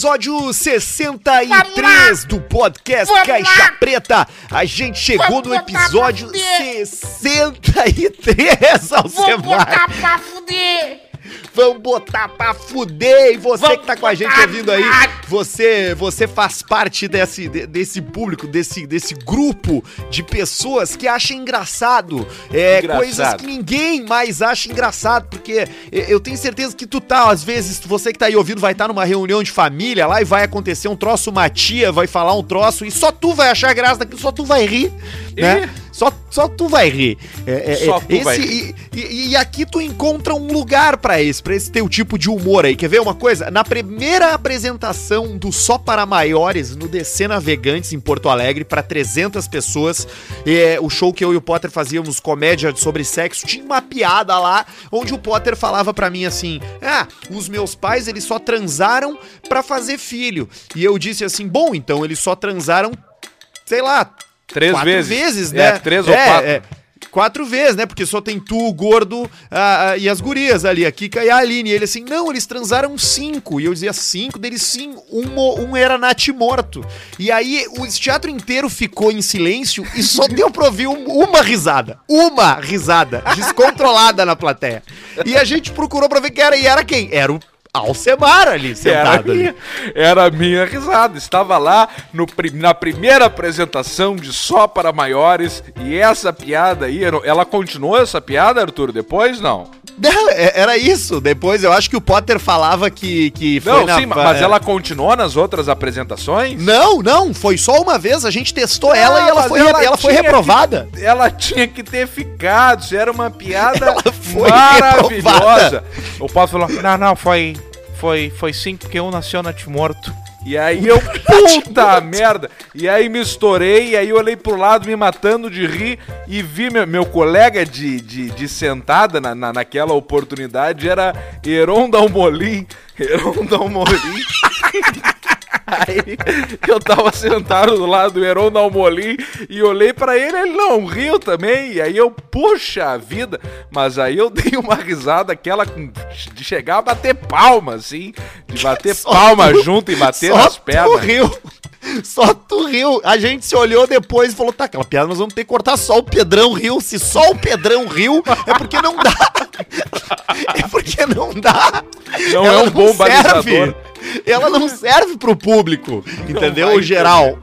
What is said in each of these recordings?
episódio 63 do podcast Caixa. Preta. A gente chegou no episódio fuder. 63, Vou Alcemar. botar pra fuder! Vamos botar pra fuder. E você Vamos que tá com a gente ouvindo aí, você, você faz parte desse, de- desse público, desse, desse grupo de pessoas que acham engraçado. É, Engraçado. coisas que ninguém mais acha engraçado. Porque eu- eu tenho certeza que tu tá, às vezes, você que tá aí ouvindo, vai estar numa reunião de família lá e vai acontecer um troço, uma tia vai falar um troço e só tu vai achar graça daquilo, só tu vai rir, né? Só, só tu vai rir. É, é, Só é, tu esse, vai e, e- e aqui tu encontra um lugar pra esse, pra esse teu tipo de humor aí. Quer ver uma coisa? Na primeira apresentação do Só para Maiores, no DC Navegantes, em Porto Alegre, pra 300 pessoas, é, o show que eu e o Potter fazíamos, comédia sobre sexo, tinha uma piada lá, onde o Potter falava pra mim assim, ah, os meus pais, eles só transaram pra fazer filho. E eu disse assim, bom, então eles só transaram, sei lá, Três quatro vezes. vezes, É, né? três ou quatro. é. Quatro vezes, né? Porque só tem tu, o gordo ah, ah, e as gurias ali, a Kika e a Aline. E ele assim, não, eles transaram cinco. E eu dizia cinco, deles sim, um, um era Nath morto. E aí o teatro inteiro ficou em silêncio e só deu pra ouvir um- uma risada. Uma risada, descontrolada na plateia. E a gente procurou pra ver quem era. E era quem? Era o Alcemar ali, Era a, sentado minha, era a minha risada. Estava lá no, na primeira apresentação de Só para Maiores. E essa piada aí, ela continuou essa piada, Arthur, depois? Não. Não, é- era isso. Depois eu acho que o Potter falava que, que foi Não, na- sim, mas é. ela continuou nas outras apresentações? Não, não, foi só uma vez, a gente testou ela Ah, e ela foi, ela ela foi reprovada. que- ela tinha que ter ficado. Isso era uma piada Ela maravilhosa. reprovada. O Paulo falou: Não, não, foi. Foi, foi sim, porque um nasceu na morto. E aí eu, puta merda! E aí me estourei, e aí eu olhei pro lado me matando de rir e vi meu, meu colega de, de, de sentada na, na- naquela oportunidade era Heron Dalmolin. Heron Dalmolin. Aí eu tava sentado do lado do Heron Dalmolin e olhei pra ele, ele não riu também. E aí eu, puxa vida, mas aí eu dei uma risada aquela de chegar a bater palma, assim, de bater Só palma tu- junto e bater Só nas tu pernas. riu. Só tu riu. A gente se olhou depois e falou: tá, aquela piada nós vamos ter que cortar. Só o Pedrão riu. Se só o Pedrão riu, é porque não dá. É porque não dá. Não Ela é um bom balizador. Ela não serve pro público. Entendeu? O geral.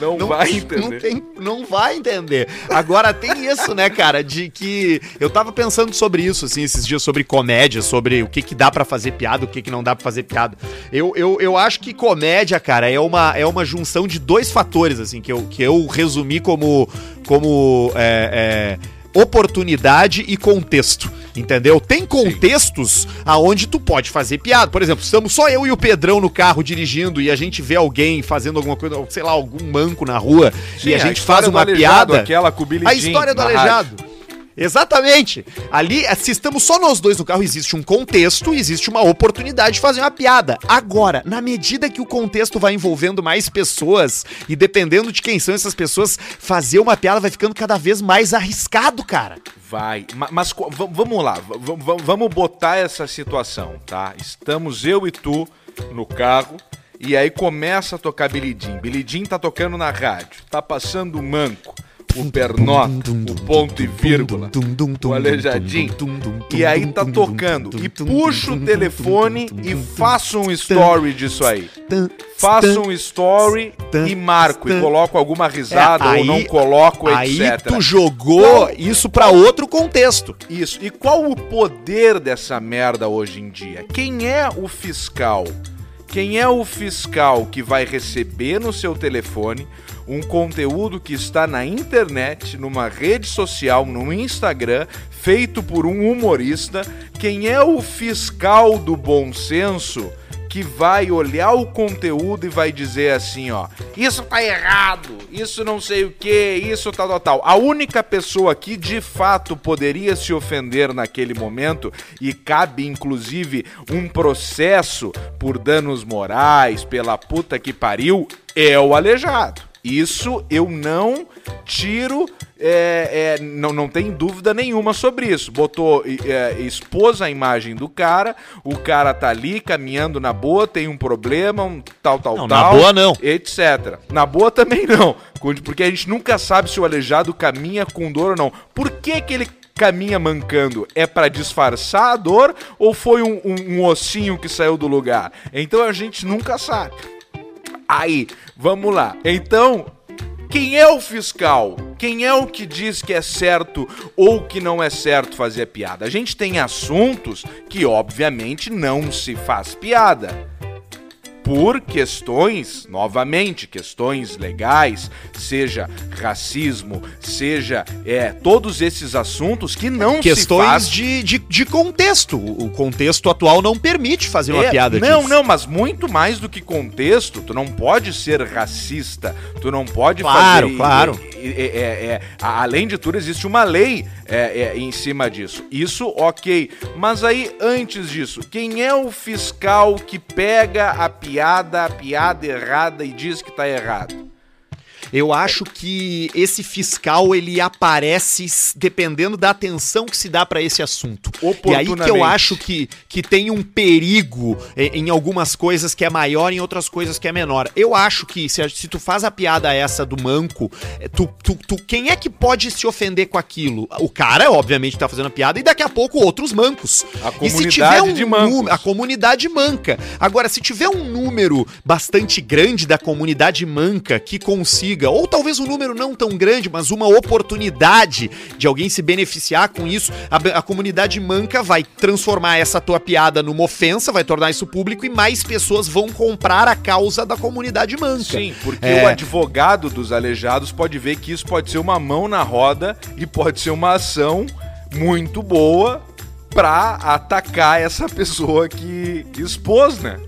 Não, Não, vai não entender. tem- não vai entender. Agora tem isso, né, cara, de que eu tava pensando sobre isso, assim, esses dias, sobre comédia, sobre o que que dá pra fazer piada, o que que não dá pra fazer piada. Eu, eu, eu acho que comédia, cara, é uma, é uma junção de dois fatores, assim, que eu, que eu resumi como, como é, é, oportunidade e contexto. Entendeu? Tem contextos aonde tu pode fazer piada. Por exemplo, estamos só eu e o Pedrão no carro dirigindo e a gente vê alguém fazendo alguma coisa, sei lá, algum manco na rua Sim, e a gente história faz uma piada. Aquela com o Billy A história do aleijado. rádio. Exatamente. Ali, eh, se estamos só nós dois no carro, existe um contexto, existe uma oportunidade de fazer uma piada. Agora, na medida que o contexto vai envolvendo mais pessoas e dependendo de quem são essas pessoas, fazer uma piada vai ficando cada vez mais arriscado, cara. Vai, Ma- mas, va- vamos lá, va- va- vamos botar essa situação, tá? Estamos eu e tu no carro e aí começa a tocar Billy Jean. Billy Jean tá tocando na rádio, tá passando manco, o pernota, o ponto e vírgula, o aleijadinho. E aí tá tocando. E puxa o telefone e faça um story disso aí. Faça um story e marco. E coloco alguma risada É, ou aí- não coloco, Aí etc. tu jogou isso pra outro contexto. Isso. E qual o poder dessa merda hoje em dia? Quem é o fiscal? Quem é o fiscal que vai receber no seu telefone um conteúdo que está na internet, numa rede social, no Instagram, feito por um humorista? Quem é o fiscal do bom senso que vai olhar o conteúdo e vai dizer assim, ó, isso tá errado, isso não sei o que, isso tal, tal, tal. A única pessoa que de fato poderia se ofender naquele momento e cabe inclusive um processo por danos morais, pela puta que pariu, é o aleijado. Isso eu não tiro, é, é, não, não tem dúvida nenhuma sobre isso. Botou, é, expôs a imagem do cara, o cara tá ali caminhando na boa, tem um problema, um tal, tal, Não, tal. na boa não. Etc. Na boa também não, porque a gente nunca sabe se o aleijado caminha com dor ou não. Por que que ele caminha mancando? É pra disfarçar a dor ou foi um, um- um ossinho que saiu do lugar? Então a gente nunca sabe. Aí, vamos lá. Então, quem é o fiscal? Quem é o que diz que é certo ou que não é certo fazer piada? A gente tem assuntos que, obviamente, não se faz piada. Por questões, novamente, questões legais, seja racismo, seja é, todos esses assuntos que não Questões faz de, de, de contexto. O contexto atual não permite fazer uma É, piada Não, disso. não, mas muito mais do que contexto, tu não pode ser racista, tu não pode Claro, fazer. claro. é, é, é, além de tudo, existe uma lei é, é, em cima disso. Isso, ok. Mas aí, antes disso, quem é o fiscal que pega a piada, a piada errada e diz que tá errado? Eu acho que esse fiscal ele aparece dependendo da atenção que se dá pra esse assunto. E aí que eu acho que, que tem um perigo eh, em algumas coisas que é maior, em outras coisas que é menor. Eu acho que se, se tu faz a piada essa do manco, eh, tu, tu, tu- quem é que pode se ofender com aquilo? O cara, obviamente, tá fazendo a piada e daqui a pouco outros mancos. A e se comunidade tiver um de mancos. a comunidade manca. Agora, se tiver um número bastante grande da comunidade manca que consiga, ou talvez um número não tão grande, mas uma oportunidade de alguém se beneficiar com isso, a, a comunidade manca vai transformar essa tua piada numa ofensa, vai tornar isso público e mais pessoas vão comprar a causa da comunidade manca. Sim, porque É. o advogado dos aleijados pode ver que isso pode ser uma mão na roda e pode ser uma ação muito boa pra atacar essa pessoa que expôs, né?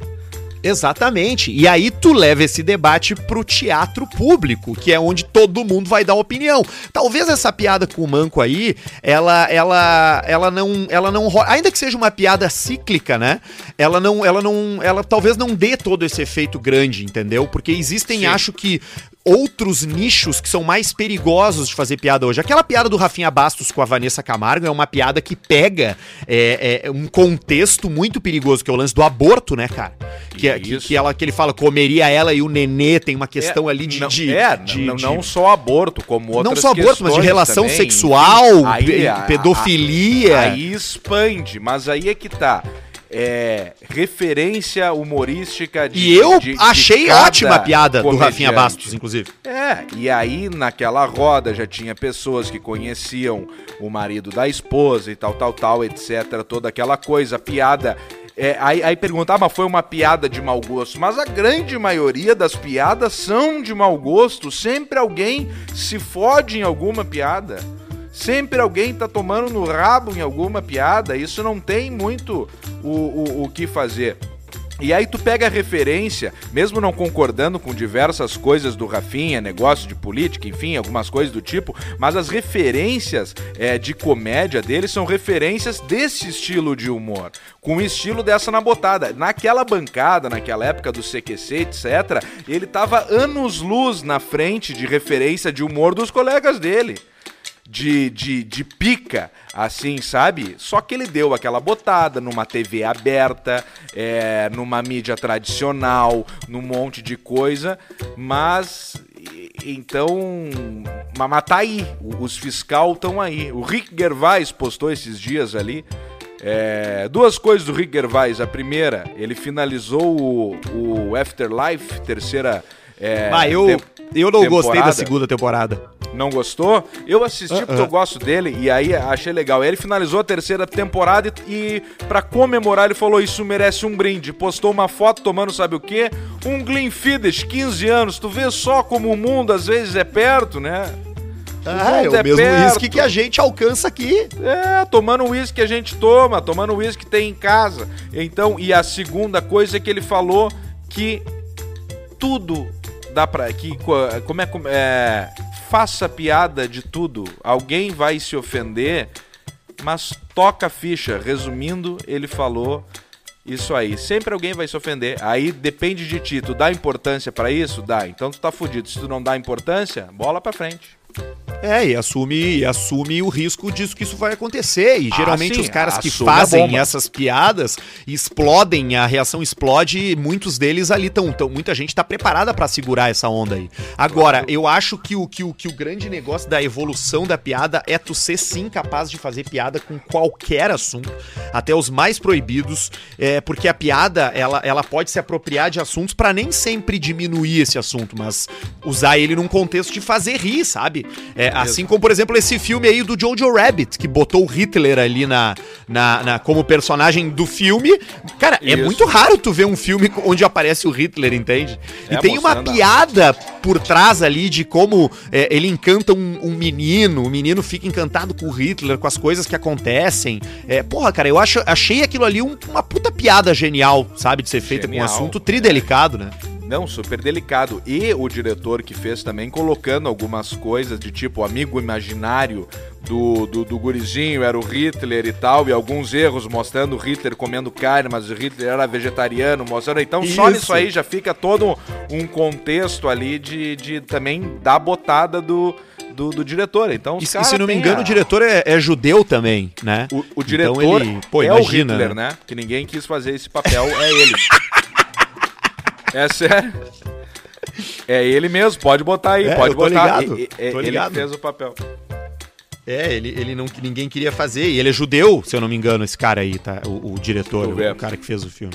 Exatamente. E aí tu leva esse debate pro teatro público, que é onde todo mundo vai dar opinião. Talvez essa piada com o manco aí, ela ela ela não ela não ainda que seja uma piada cíclica, né? Ela não ela não ela talvez não dê todo esse efeito grande, entendeu? Porque existem, Sim. acho que outros nichos que são mais perigosos de fazer piada hoje. Aquela piada do Rafinha Bastos com a Vanessa Camargo é uma piada que pega é, é, um contexto muito perigoso, que é o lance do aborto, né, cara? Que, é- que, que ela, que ele fala, comeria ela e o nenê, tem uma questão É, ali de... não, de- é, de- não, de- não só aborto, como outras não só aborto, mas de relação também, sexual. Aí, pe- a- pedofilia. Aí expande, mas aí é que tá. É, referência humorística de. e eu de- de achei cada ótima a piada do Rafinha comediante. Bastos, inclusive. É, e aí naquela roda já tinha pessoas que conheciam o marido da esposa e tal, tal, tal, etc. Toda aquela coisa, piada. É, aí, aí perguntar, mas foi uma piada de mau gosto. Mas a grande maioria das piadas são de mau gosto. Sempre alguém se fode em alguma piada. Sempre alguém tá tomando no rabo em alguma piada. Isso não tem muito o, o, o que fazer. E aí tu pega a referência, mesmo não concordando com diversas coisas do Rafinha, negócio de política, enfim, algumas coisas do tipo, mas as referências é, de comédia dele são referências desse estilo de humor, com o estilo dessa na botada. Naquela bancada, naquela época do CQC, etc., ele tava anos-luz na frente de referência de humor dos colegas dele de, de, de pica, assim, sabe? Só que ele deu aquela botada numa TV aberta, é, numa mídia tradicional, num monte de coisa, mas. Então. Mas, tá aí, os fiscal estão aí. O Rick Gervais postou esses dias ali. é, duas coisas do Rick Gervais. A primeira, ele finalizou o, o Afterlife, terceira. É, Ah, eu, eu não gostei da temporada. segunda temporada. Não gostou? Eu assisti porque eu gosto dele e aí achei legal. Ele finalizou a terceira temporada e, e para comemorar ele falou isso merece um brinde. Postou uma foto tomando sabe o quê? Um Glenfiddich, 15 anos. Tu vê só como o mundo às vezes é perto, né? Ah, é o é mesmo uísque que a gente alcança aqui. É, tomando uísque que a gente toma, tomando uísque que tem em casa. Então, e a segunda coisa é que ele falou que tudo dá pra. Que, co- como é, é. Faça piada de tudo. Alguém vai se ofender, mas toca a ficha. Resumindo, ele falou Isso aí, sempre alguém vai se ofender. Aí depende de ti. Tu dá importância pra isso? Dá. Então tu tá fudido. Se tu não dá importância, bola pra frente. É, e assume, e assume o risco disso que isso vai acontecer. E Ah, geralmente sim, os caras que fazem essas piadas explodem, a reação explode e muitos deles ali estão. Tão, muita gente tá preparada pra segurar essa onda aí. Agora, eu acho que o, que, o, que o grande negócio da evolução da piada é tu ser sim capaz de fazer piada com qualquer assunto, até os mais proibidos, é, porque a piada ela, ela pode se apropriar de assuntos pra nem sempre diminuir esse assunto, mas usar ele num contexto de fazer rir, sabe? É, assim como, por exemplo, esse filme aí do Jojo Rabbit, que botou o Hitler ali na, na, na- como personagem do filme. Cara, é Isso. muito raro tu ver um filme onde aparece o Hitler, entende? E É, tem uma piada por trás ali de como é, ele encanta um, um menino, o menino fica encantado com o Hitler, com as coisas que acontecem. É, porra, cara, eu acho, achei aquilo ali um- uma puta piada genial, sabe? De ser feita com um Genial. assunto tridelicado, né? Não, super delicado. E o diretor que fez também colocando algumas coisas de tipo amigo imaginário do, do, do gurizinho, era o Hitler e tal, e alguns erros mostrando o Hitler comendo carne, mas o Hitler era vegetariano, mostrando. Então só Isso. aí já fica todo um contexto ali de, de também da botada do, do, do diretor. Então, E, e se não me engano, a- o diretor é, é judeu também, né? O, o Então diretor ele- pô, é imagina, o Hitler, né? né? Que ninguém quis fazer esse papel, é ele. é sério. É ele mesmo, pode botar aí, É, pode botar. ligado, E- e- ele ligado. fez o papel. É, ele, ele não ninguém queria fazer. E ele é judeu, se eu não me engano, esse cara aí, tá? O, o diretor, ver. o, cara que fez o filme.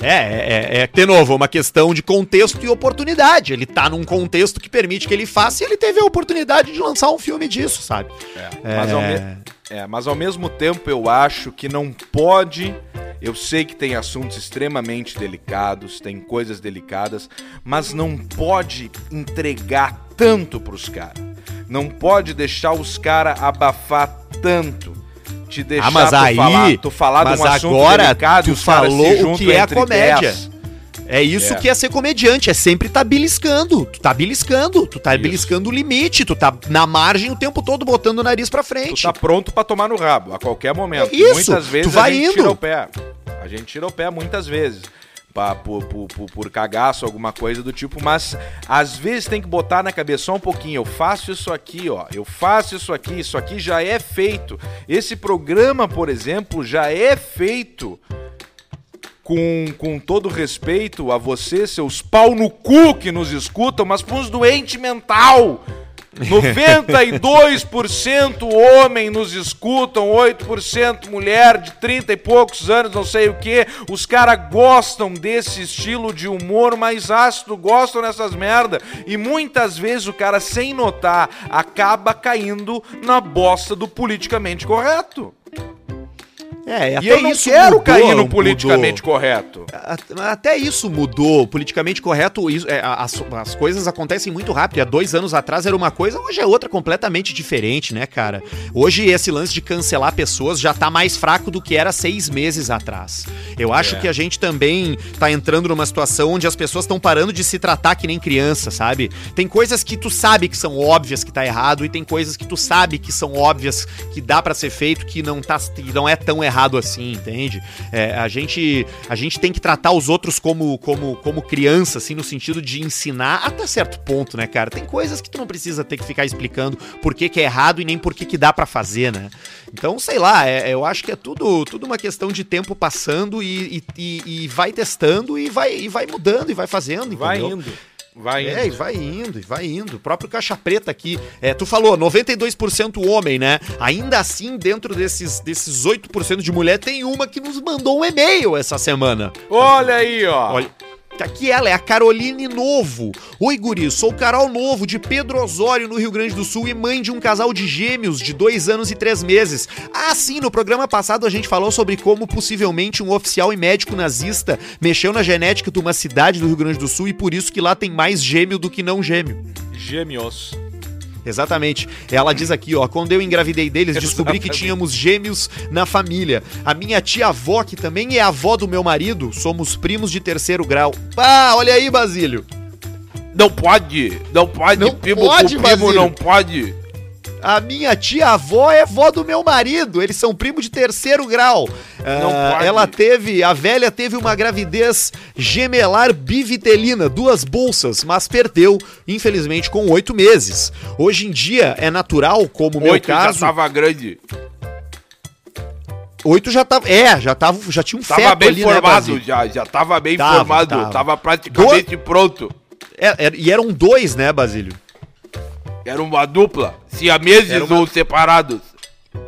É, é, é, é, de novo, é uma questão de contexto e oportunidade. Ele tá num contexto que permite que ele faça e ele teve a oportunidade de lançar um filme disso, sabe? É, Mas, ao me- é, mas ao mesmo tempo eu acho que não pode. Eu sei que tem assuntos extremamente delicados, tem coisas delicadas, mas não pode entregar tanto pros caras. Não pode deixar os caras abafar tanto. Te deixar Ah, mas tu aí- falar, tu falar mas de um assunto agora delicado tu os falou o que é a comédia. 10. É isso É. que é ser comediante, é sempre tá beliscando. Tu tá beliscando, tu tá Isso. beliscando o limite, tu tá na margem o tempo todo botando o nariz pra Tu frente. tá pronto pra tomar no rabo a qualquer momento. É isso, Muitas vezes tu vai a gente indo. tira o pé. A gente tira o pé muitas vezes. Pra, por, por, por, por cagaço, alguma coisa do tipo, mas às vezes tem que botar na cabeça só um pouquinho. Eu faço isso aqui, ó. Eu faço isso aqui, isso aqui já é feito. Esse programa, por exemplo, já é feito com, com todo respeito a você, seus pau no cu que nos escutam, mas para uns doentes mental. 92% homem nos escutam, 8% mulher de 30 e poucos anos, não sei o que. Os caras gostam desse estilo de humor mais ácido, gostam dessas merda. E muitas vezes o cara, sem notar, acaba caindo na bosta do politicamente correto. É, E até eu não isso quero mudou, cair no mudou. politicamente correto. A- Até isso mudou. Politicamente correto, isso- é, as, as coisas acontecem muito rápido. Há dois anos atrás era uma coisa, hoje é outra completamente diferente, né, cara? Hoje esse lance de cancelar pessoas já tá mais fraco do que era seis meses atrás. Eu acho É. que a gente também tá entrando numa situação onde as pessoas estão parando de se tratar que nem criança, sabe? Tem coisas que tu sabe que são óbvias que tá errado e tem coisas que tu sabe que são óbvias que dá pra ser feito que não tá que não é tão errado assim, entende? É, a gente a gente tem que tratar os outros como como como criança assim no sentido de ensinar até certo ponto, né, cara? Tem coisas que tu não precisa ter que ficar explicando por que, que é errado e nem por que, que dá pra fazer, né? Então, sei lá, é- eu acho que é tudo, tudo uma questão de tempo passando e, e, e- vai testando e vai, e vai mudando e vai fazendo, Vai entendeu? indo. Vai É, e indo. vai indo, e vai indo. O próprio Caixa Preta aqui, é, tu falou, 92% homem, né? Ainda assim, dentro desses, desses 8% de mulher, tem uma que nos mandou um e-mail essa semana. Olha aí, ó. Olha. Tá Aqui ela é a Caroline Novo. Oi, guri, sou Carol Novo, de Pedro Osório, no Rio Grande do Sul, e mãe de um casal de gêmeos de dois anos e três meses. Ah, sim, no programa passado a gente falou sobre como possivelmente um oficial e médico nazista mexeu na genética de uma cidade do Rio Grande do Sul e por isso que lá tem mais gêmeo do que não gêmeo. Gêmeos. Exatamente. Ela diz aqui, ó, quando eu engravidei deles, descobri que tínhamos gêmeos na família. A minha tia-avó, que também é avó do meu marido, somos primos de terceiro grau. Ah, olha aí, Basílio. Não pode. Não pode. Não primo pode, primo Basílio. não pode. A minha tia-avó é vó do meu marido. Eles são primo de terceiro grau. Ah, ela teve, a velha teve uma gravidez gemelar bivitelina, duas bolsas, mas perdeu, infelizmente, com oito meses. Hoje em dia é natural, como o meu Oito caso. já tava grande. Oito já tava. É, já tava, já tinha um Tava feto bem ali, né, formado Basílio? já, já tava bem Tava, formado. tava. Tava, praticamente pronto. É, é, e eram dois, né, Basílio? Era uma dupla, siameses uma- ou separados.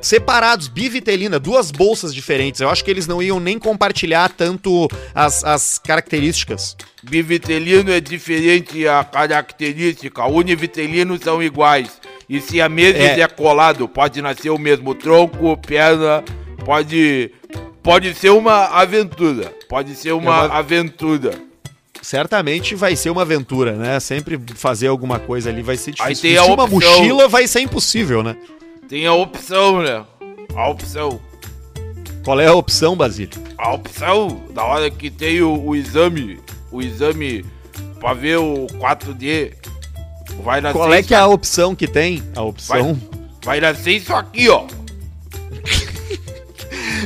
separados, bivitelina, duas bolsas diferentes. Eu acho que eles não iam nem compartilhar tanto as, as características. Bivitelino é diferente a característica, univitelino são iguais. E siameses É. é. colado, pode nascer o mesmo tronco, perna, pode pode ser uma aventura, pode ser uma, É uma- aventura. Certamente vai ser uma aventura, né? Sempre fazer alguma coisa ali vai ser Aí difícil. tem a uma opção. mochila vai ser impossível, né? Tem a opção, né? A opção. Qual é a opção, Basílio? A opção, na hora que tem o, o exame, o exame pra ver o 4D, vai nascer Qual é que é a opção que tem? A Vai, opção. vai nascer isso aqui, ó.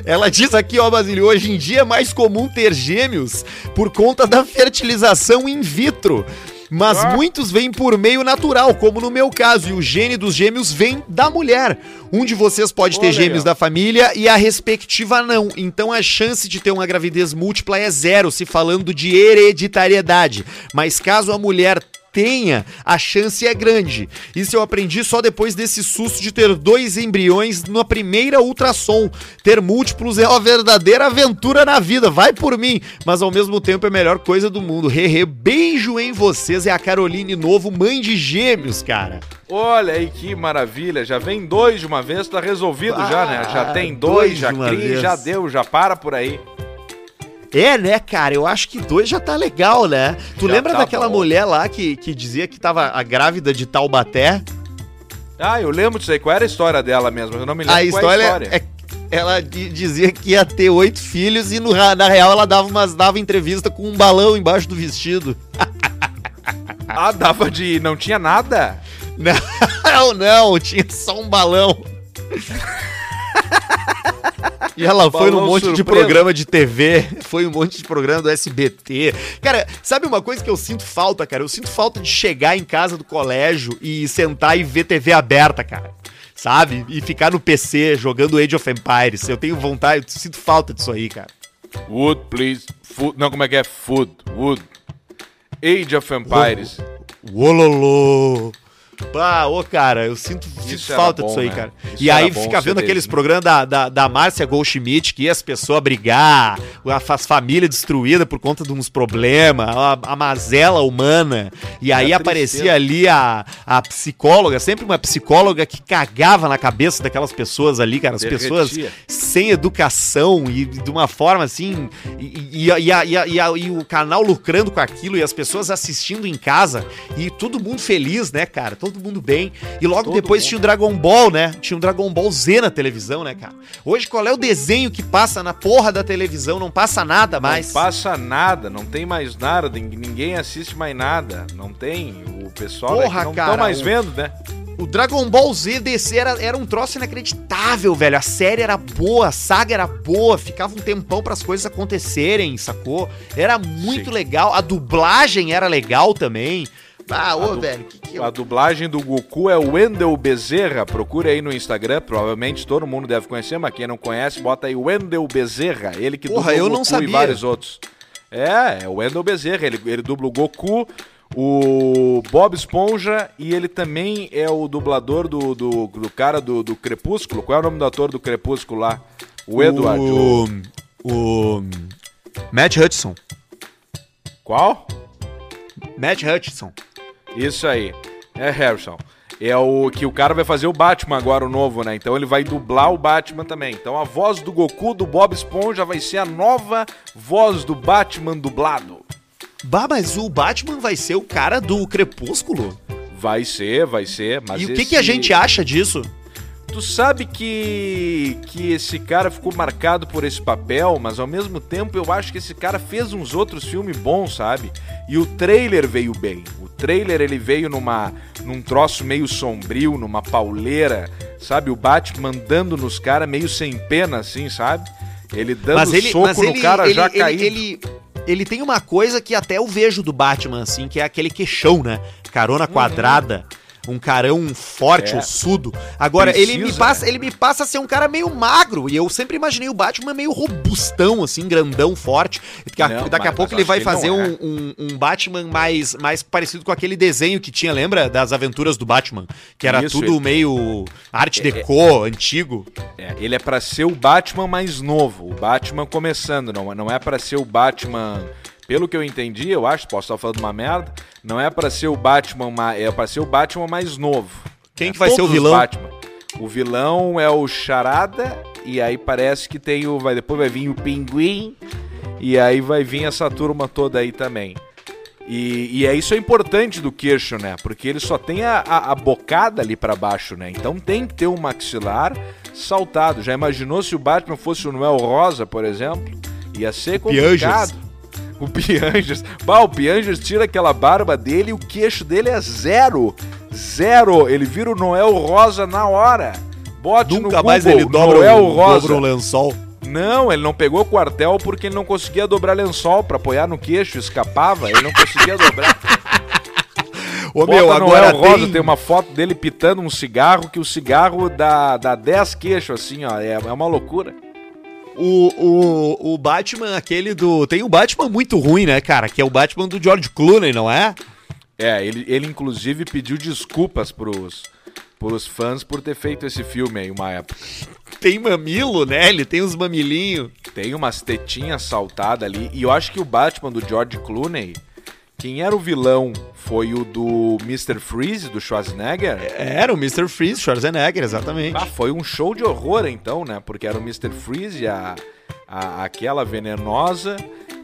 Ela diz aqui, ó, Basílio, hoje em dia é mais comum ter gêmeos por conta da fertilização in vitro. Mas Ah. muitos vêm por meio natural, como no meu caso, e o gene dos gêmeos vem da mulher. Um de vocês pode ter gêmeos da família e a respectiva não. Então a chance de ter uma gravidez múltipla é zero, se falando de hereditariedade. Mas caso a mulher tenha, a chance é grande. Isso eu aprendi só depois desse susto de ter dois embriões na primeira ultrassom. Ter múltiplos é uma verdadeira aventura na vida, vai por mim, mas ao mesmo tempo é a melhor coisa do mundo. Hehe, beijo em vocês, é a Caroline Novo, mãe de gêmeos, cara. Olha aí que maravilha, já vem dois de uma vez, tá resolvido já, né? Já Ah, tem dois dois, já cria, já deu, já para por aí. É, né, cara? Eu acho que dois já tá legal, né? Tu Já lembra tá daquela bom. mulher lá que, que dizia que tava a grávida de Taubaté? Ah, eu lembro disso aí, qual era a história dela mesmo? Eu não me lembro A história, é a história. é ela di- dizia que ia ter oito filhos e no, na real ela dava umas dava entrevista com um balão embaixo do vestido. Ah, dava de... não tinha nada? Não, não, tinha só um balão. E ela foi num monte de surpresa. programa de TV, foi um monte de programa do SBT. Cara, sabe uma coisa que eu sinto falta, cara? Eu sinto falta de chegar em casa do colégio e sentar e ver TV aberta, cara. Sabe? E ficar no PC jogando Age of Empires. Eu tenho vontade, eu sinto falta disso aí, cara. Wood, please. Food. Não, como é que é? Food. Wood. Age of Empires. Wololô. Pá, ô cara, eu sinto, sinto falta bom, disso aí, né? cara. Isso e aí fica vendo aqueles programas da, da, da Márcia Goldschmidt, que ia as pessoas brigar, a- as famílias destruídas por conta de uns problemas, a, a mazela humana. E aí a aparecia ali a, a psicóloga, sempre uma psicóloga que cagava na cabeça daquelas pessoas ali, cara. As Derretia. pessoas sem educação e de uma forma assim. E, e, e, e a- e a- e o canal lucrando com aquilo e as pessoas assistindo em casa e todo mundo feliz, né, cara? Todo mundo bem. E logo Todo depois mundo. tinha o Dragon Ball, né? Tinha o Dragon Ball Z na televisão, né, cara? Hoje qual é o desenho que passa na porra da televisão? Não passa nada mais. Não passa nada, não tem mais nada, nin- ninguém assiste mais nada. Não tem. O pessoal é Porra, que não cara, estão mais o- vendo, né? O Dragon Ball Z DC era, era um troço inacreditável, velho. A série era boa, a saga era boa, ficava um tempão para as coisas acontecerem, sacou? Era muito Sim. legal. A dublagem era legal também. Ah, ô, du- velho, que que eu... A dublagem do Goku é o Wendel Bezerra. Procure aí no Instagram, provavelmente todo mundo deve conhecer, mas quem não conhece, bota aí Wendel Bezerra. Ele que Porra, eu o não Goku sabia. e vários outros. É, é o Wendel Bezerra. Ele, ele dubla o Goku, o Bob Esponja e ele também é o dublador do, do, do cara do, do Crepúsculo. Qual é o nome do ator do Crepúsculo lá? O Edward. o- O... Matt Hudson. Qual? Matt Hutchison. Isso aí. É Harrison. É o que o cara vai fazer o Batman agora, o novo, né? Então ele vai dublar o Batman também. Então a voz do Goku, do Bob Esponja, vai ser a nova voz do Batman dublado. Bah, mas o Batman vai ser o cara do Crepúsculo? Vai ser, vai ser, mas e o que, esse- que a gente acha disso? Tu sabe que que esse cara ficou marcado por esse papel, mas ao mesmo tempo eu acho que esse cara fez uns outros filmes bons, sabe? E o trailer veio bem. O trailer ele veio numa num troço meio sombrio, numa pauleira, sabe? O Batman dando nos caras meio sem pena assim, sabe? Ele dando ele, soco no ele, cara ele, já ele, caído. ele, ele tem uma coisa que até eu vejo do Batman, assim, que é aquele queixão, né? Carona quadrada. Um carão forte, É. ossudo. Agora, ele me, Precisa, passa, né? ele me passa a ser um cara meio magro. E eu sempre imaginei o Batman meio robustão, assim, grandão, forte. Daqui a, Não, daqui a pouco ele vai fazer não um, é. um, um Batman mais, mais parecido com aquele desenho que tinha, lembra? Das aventuras do Batman. Que era Isso, tudo meio arte deco, antigo. É, ele é pra ser o Batman mais novo, o Batman começando, não, não é pra ser o Batman. Pelo que eu entendi, eu acho, posso estar falando uma merda, não é pra ser o Batman, ma- é pra ser o Batman mais novo. Quem É, que vai ser o vilão? Batman. O vilão é o Charada e aí parece que tem o vai depois vai vir o Pinguim e aí vai vir essa turma toda aí também. E, e é isso é importante do queixo, né? Porque ele só tem a, a, a bocada ali pra baixo, né? Então tem que ter um maxilar saltado. Já imaginou se o Batman fosse o Noel Rosa, por exemplo? Ia ser complicado. O Pianjas. Bah, o Pianjas tira aquela barba dele e o queixo dele é zero. Zero. Ele vira o Noel Rosa na hora. Bote Nunca no mais Google, ele dobra, Noel o, Rosa. dobra o lençol. Não, ele não pegou o quartel porque ele não conseguia dobrar lençol pra apoiar no queixo, escapava, ele não conseguia dobrar. Ô, Bota meu, Noel agora Rosa, tem... tem... uma foto dele pitando um cigarro, que o cigarro dá, dá 10 queixos, assim, ó, é, é uma loucura. O, o, o Batman, aquele do. Tem um Batman muito ruim, né, cara? Que é o Batman do George Clooney, não é? É, ele, ele inclusive pediu desculpas pros, pros fãs por ter feito esse filme aí uma época. Tem mamilo, né? Ele tem os mamilinhos. Tem umas tetinhas saltadas ali, e eu acho que o Batman do George Clooney, quem era o vilão foi o do Mr. Freeze, do Schwarzenegger. Era o Mr. Freeze, Schwarzenegger, exatamente. Ah, foi um show de horror então, né? Porque era o Mr. Freeze, a, a- aquela venenosa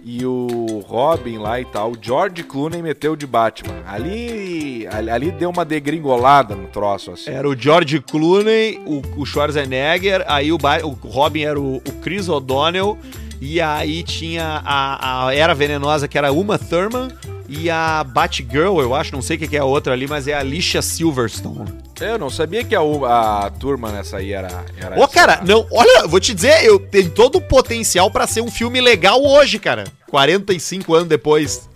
e o Robin lá e tal. O George Clooney meteu de Batman. Ali, ali, ali deu uma degringolada no troço, assim. Era o George Clooney, o, o Schwarzenegger, aí o, o Robin era o, o Chris O'Donnell, e aí tinha a, a Era Venenosa, que era Uma Thurman, e a Batgirl, eu acho, não sei o que é a outra ali, mas é a Alicia Silverstone. Eu não sabia que a, a turma nessa aí era. era Ô, cara, não, olha, vou te dizer, eu tenho todo o potencial pra ser um filme legal hoje, cara. 45 anos depois.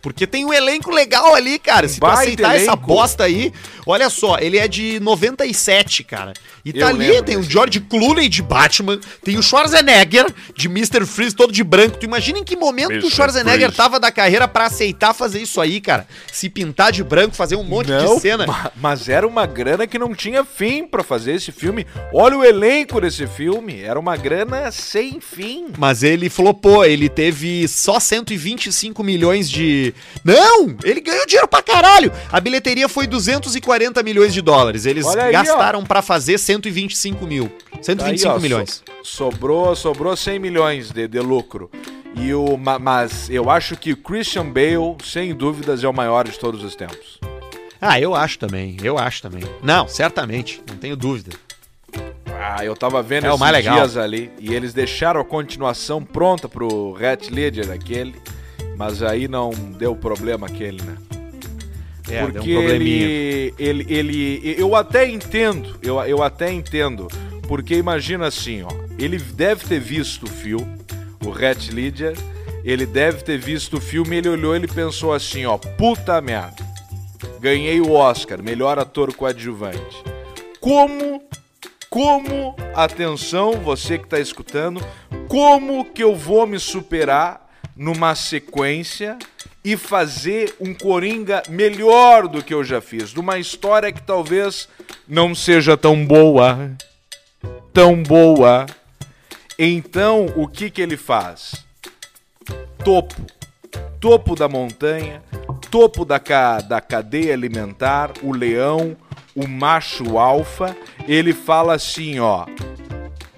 Porque tem um elenco legal ali, cara. Se tu aceitar essa elenco. bosta aí, olha só, ele é de 97, cara. E tá Eu ali, lembro tem o George Clooney de Batman, tem o Schwarzenegger de Mr. Freeze todo de branco. Tu imagina em que momento Mr. o Schwarzenegger Freeze. tava da carreira pra aceitar fazer isso aí, cara? Se pintar de branco, fazer um monte Não, de cena. ma- Mas era uma grana que não tinha fim pra fazer esse filme. Olha o elenco desse filme. Era uma grana sem fim. Mas ele flopou, ele teve só 125 milhões de. Não! Ele ganhou dinheiro pra caralho! A bilheteria foi 240 milhões de dólares. Eles aí, gastaram pra fazer 125 mil. 125 Tá aí, ó, milhões. so- sobrou, sobrou 100 milhões de, de lucro. E o, ma- mas eu acho que o Christian Bale, sem dúvidas, é o maior de todos os tempos. Ah, eu acho também, eu acho também. Não, certamente, não tenho dúvida. Ah, eu tava vendo É legal. dias ali e eles deixaram a continuação pronta pro Rat Ledger aquele, mas aí não deu problema aquele, né? É, Porque deu um ele, ele, ele, eu até entendo, eu, eu até entendo, porque imagina assim, ó, ele deve ter visto o filme, o Rat Ledger, ele deve ter visto o filme, ele olhou, ele pensou assim, ó, puta merda, ganhei o Oscar, melhor ator coadjuvante. Como, como, atenção, você que tá escutando, como que eu vou me superar numa sequência e fazer um Coringa melhor do que eu já fiz, de uma história que talvez não seja tão boa, tão boa. Então, o que que ele faz? Topo, topo da montanha, topo da, ca da cadeia alimentar, o leão, o macho alfa, ele fala assim, ó,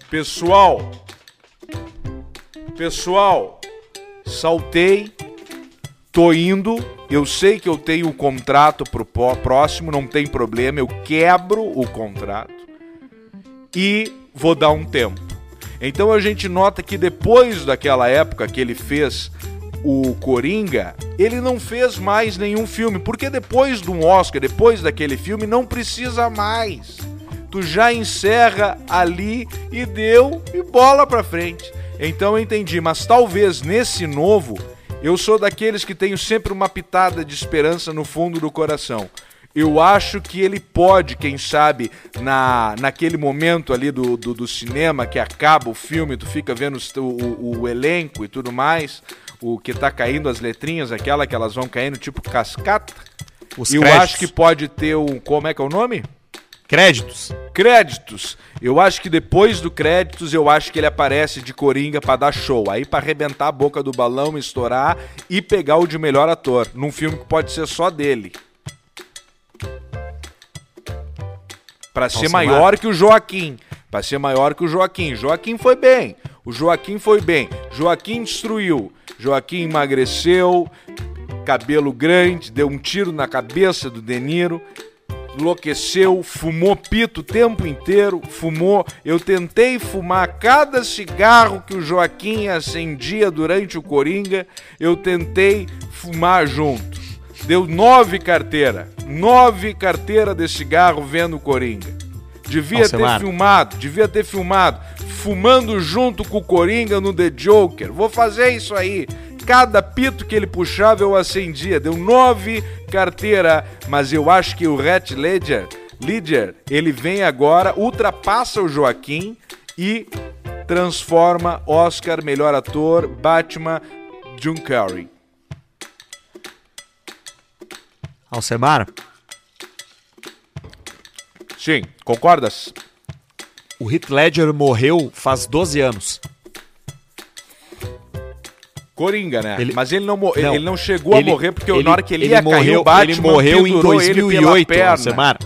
pessoal, pessoal, saltei, tô indo, eu sei que eu tenho o contrato pro próximo, não tem problema, eu quebro o contrato e vou dar um tempo. Então a gente nota que depois daquela época que ele fez o Coringa, ele não fez mais nenhum filme, porque depois do Oscar, depois daquele filme, não precisa mais. Tu já encerra ali e deu e bola pra frente. Então eu entendi, mas talvez nesse novo, eu sou daqueles que tenho sempre uma pitada de esperança no fundo do coração. Eu acho que ele pode, quem sabe, na, naquele momento ali do, do, do cinema que acaba o filme, tu fica vendo o, o, o elenco e tudo mais, o que tá caindo as letrinhas, aquela que elas vão caindo tipo cascata. Os eu créditos. acho que pode ter um. Como é que é o nome? Créditos. Créditos. Eu acho que depois do créditos, eu acho que ele aparece de coringa pra dar show. Aí pra arrebentar a boca do balão, estourar e pegar o de melhor ator. Num filme que pode ser só dele. Pra ser Alcemar. maior que o Joaquim. Pra ser maior que o Joaquim. Joaquim foi bem. O Joaquim foi bem. Joaquim destruiu. Joaquim emagreceu, cabelo grande, deu um tiro na cabeça do Deniro, enlouqueceu, fumou pito o tempo inteiro, fumou. Eu tentei fumar cada cigarro que o Joaquim acendia durante o Coringa, eu tentei fumar junto. Deu nove carteiras, nove carteiras de cigarro vendo o Coringa. Devia Alcemar. ter filmado, devia ter filmado, fumando junto com o Coringa no The Joker. Vou fazer isso aí. Cada pito que ele puxava eu acendia. Deu nove carteira, mas eu acho que o Rat Ledger, Ledger, ele vem agora, ultrapassa o Joaquim e transforma Oscar, melhor ator, Batman, Jim Carrey. Alcemar, Sim, concordas? o Heath Ledger morreu faz 12 anos. Coringa, né? Ele- Mas ele não, mo- Não. ele não chegou Ele- a morrer porque ele- na hora que ele, ele ia cair morreu, o Batman ele morreu em pendurou ele pela 2008, perna. Alcemar.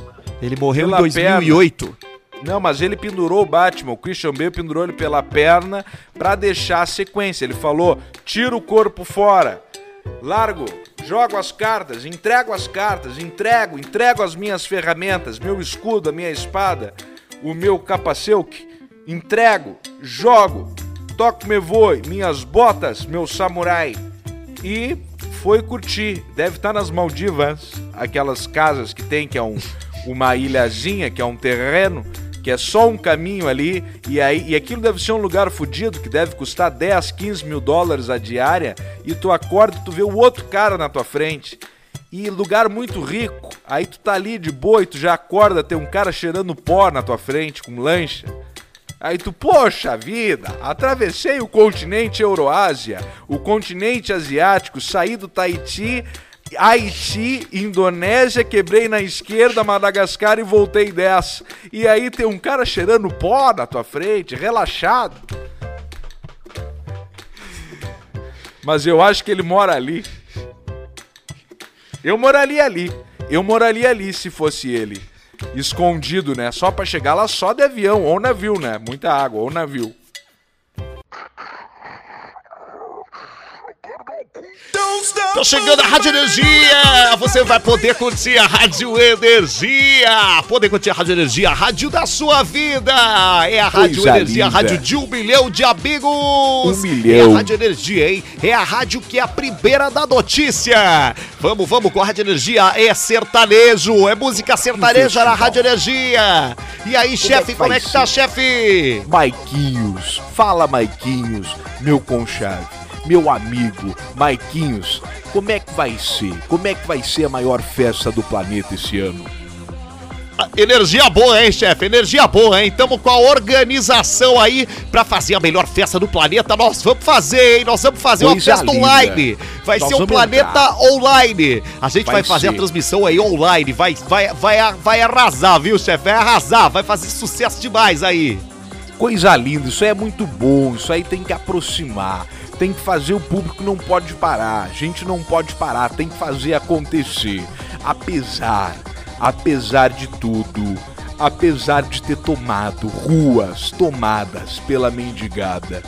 Ele morreu Pela em 2008. Não, mas ele pendurou o Batman, o Christian Bale pendurou ele pela perna pra deixar a sequência. Ele falou: tira o corpo fora, largo, jogo as cartas, entrego as cartas, entrego, entrego as minhas ferramentas, meu escudo, a minha espada, o meu capacete, entrego, jogo, toco me voe, minhas botas, meu samurai. E foi curtir. Deve estar nas Maldivas, aquelas casas que tem, que é um, uma ilhazinha, que é um terreno, que é só um caminho ali. E, aí, e aquilo deve ser um lugar fodido, que deve custar 10, 15 mil dólares a diária. E tu acorda e tu vê o outro cara na tua frente. E lugar muito rico. Aí tu tá ali de boa e tu já acorda, tem um cara cheirando pó na tua frente com lancha. Aí tu, poxa vida, atravessei o continente Euroásia, o continente asiático, saí do Tahiti, Haiti, Indonésia, quebrei na esquerda, Madagascar e voltei dessa. E aí tem um cara cheirando pó na tua frente, relaxado. Mas eu acho que ele mora ali. Eu moraria ali. Eu moraria ali se fosse ele. Escondido, né? Só pra chegar lá só de avião, ou navio, né? Muita água, ou navio. Tô chegando a Rádio Energia! Você vai poder curtir a Rádio Energia! Poder curtir a Rádio Energia, a rádio da sua vida! É a Rádio Coisa Energia, a linda. rádio de um milhão de amigos! Um milhão. É a Rádio Energia, hein? É a rádio que é a primeira da notícia! Vamos, vamos com a Rádio Energia, é sertanejo, é música sertaneja na Rádio Energia! E aí, chefe, que como é que tá, chefe? Maiquinhos, fala Maiquinhos, meu conchave, meu amigo, Maiquinhos, como é que vai ser? Como é que vai ser a maior festa do planeta esse ano? Ah, Energia boa, hein, chefe? Energia boa, hein? Tamo com a organização aí pra fazer a melhor festa do planeta. Nós vamos fazer, hein? Nós vamos fazer Coisa uma festa linda. online. Vai Nós ser um planeta entrar. online. A gente vai, Vai fazer a ser. transmissão aí online. Vai, vai, vai, vai arrasar, viu, chefe? Vai arrasar. Vai fazer sucesso demais aí. Coisa linda, isso aí é muito bom, isso aí tem que aproximar, tem que fazer o público não pode parar, a gente não pode parar, tem que fazer acontecer. Apesar, apesar de tudo, apesar de ter tomado ruas tomadas pela mendigada,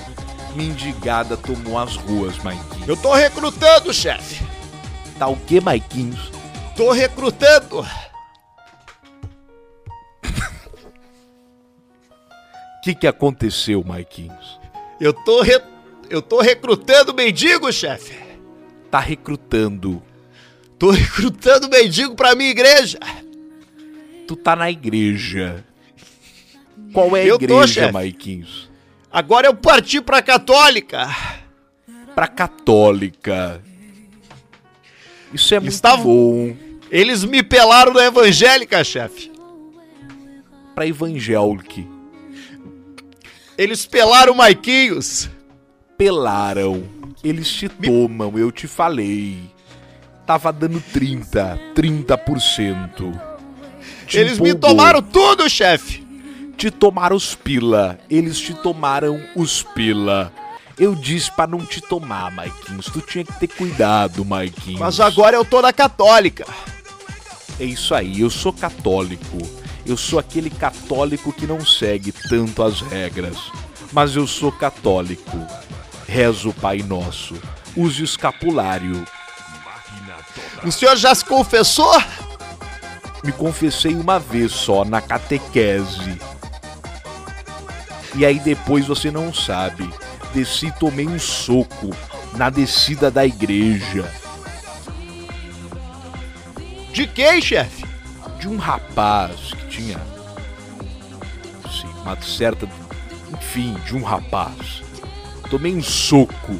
mendigada tomou as ruas, Maiquinhos. Eu tô recrutando, chefe. Tá o que, Maiquinhos? Tô recrutando. que, que aconteceu, Maiquinhos? Eu tô, re... eu tô recrutando mendigo, chefe. Tá recrutando. Tô recrutando mendigo pra minha igreja. Tu tá na igreja. Qual é a Eu igreja, chefe. Maiquinhos? Agora eu parti pra católica. Pra católica. Isso é muito Estavam- bom. Eles me pelaram na evangélica, chefe. Pra evangélica. Eles pelaram o Maiquinhos. Pelaram. Eles te tomam, eu te falei. Tava dando 30, 30%. Te Eles me empolgou. tomaram tudo, chefe. Te tomaram os pila. Eles te tomaram os pila. Eu disse pra não te tomar, Maiquinhos. Tu tinha que ter cuidado, Maiquinhos. Mas agora eu tô na católica. É isso aí, eu sou católico. Eu sou aquele católico que não segue tanto as regras. Mas eu sou católico. Rezo o Pai Nosso. Use o escapulário. O senhor já se confessou? Me confessei uma vez só na catequese. E aí depois você não sabe. Desci e tomei um soco na descida da igreja De quem, chefe? de um rapaz que tinha sim, uma certa, enfim, de um rapaz. Tomei um soco